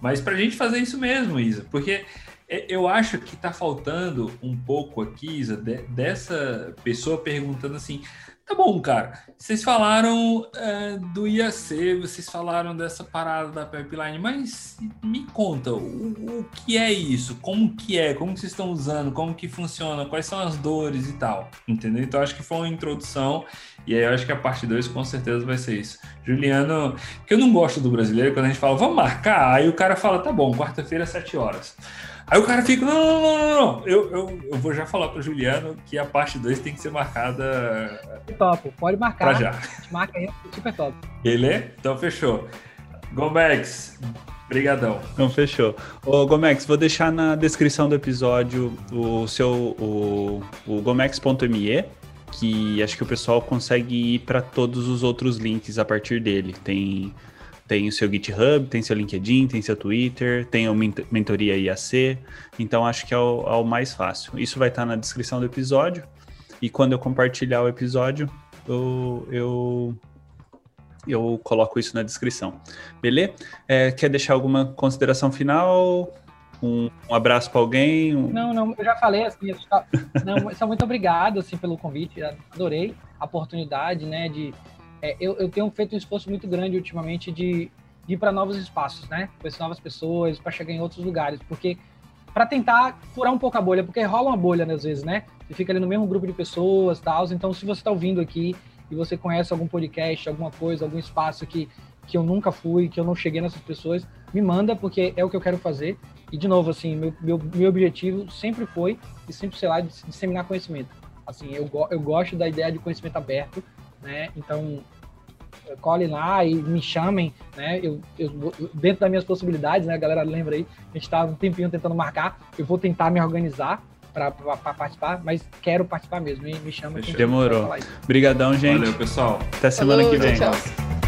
Mas pra gente fazer isso mesmo, Isa, porque é, eu acho que tá faltando um pouco aqui, Isa, dessa pessoa perguntando assim, Tá bom, cara. Vocês falaram é, do IAC, vocês falaram dessa parada da pipeline, mas me conta, o, o, que é isso? Como que é? Como que vocês estão usando? Como que funciona? Quais são as dores e tal? Entendeu? Então acho que foi uma introdução e aí eu acho que a parte 2 com certeza vai ser isso. Juliano, que eu não gosto do brasileiro, quando a gente fala, vamos marcar, aí o cara fala, tá bom, quarta-feira, às 7 horas. Aí o cara fica, não, não, não, não, não. Eu, eu, eu vou já falar pro Juliano que a parte 2 tem que ser marcada. Top, pode marcar. Pra já. A gente marca aí, super top. Ele? é? Então fechou. Gomex, brigadão. Então fechou. Ô Gomex, vou deixar na descrição do episódio o seu o, o gomex.me, que acho que o pessoal consegue ir para todos os outros links a partir dele. Tem tem o seu GitHub, tem seu LinkedIn, tem seu Twitter, tem a mentoria IAC. Então acho que é o, é o mais fácil. Isso vai estar na descrição do episódio. E quando eu compartilhar o episódio, eu, eu, eu coloco isso na descrição. Beleza? É, quer deixar alguma consideração final? Um, um abraço para alguém? Um... Não, não, eu já falei assim. Só, não, só muito obrigado assim, pelo convite. Adorei a oportunidade né, de é, eu, eu, tenho feito um esforço muito grande ultimamente de, de ir para novos espaços, né? Conhecer novas pessoas, para chegar em outros lugares, porque para tentar furar um pouco a bolha, porque rola uma bolha né, às vezes, né? Você fica ali no mesmo grupo de pessoas, tal. Então, se você está ouvindo aqui e você conhece algum podcast, alguma coisa, algum espaço que que eu nunca fui, que eu não cheguei nessas pessoas, me manda, porque é o que eu quero fazer. E, de novo, assim, meu, meu, meu objetivo sempre foi, e sempre, sei lá, disseminar conhecimento. Assim, eu, eu gosto da ideia de conhecimento aberto, né? Então, colhem lá e me chamem, né? Eu, eu, dentro das minhas possibilidades, né? A galera lembra aí, a gente está um tempinho tentando marcar. Eu vou tentar me organizar para participar, mas quero participar mesmo. Me, me chama. Demorou. Obrigadão, gente. Valeu, pessoal. Até semana Falou, que vem. Tchau.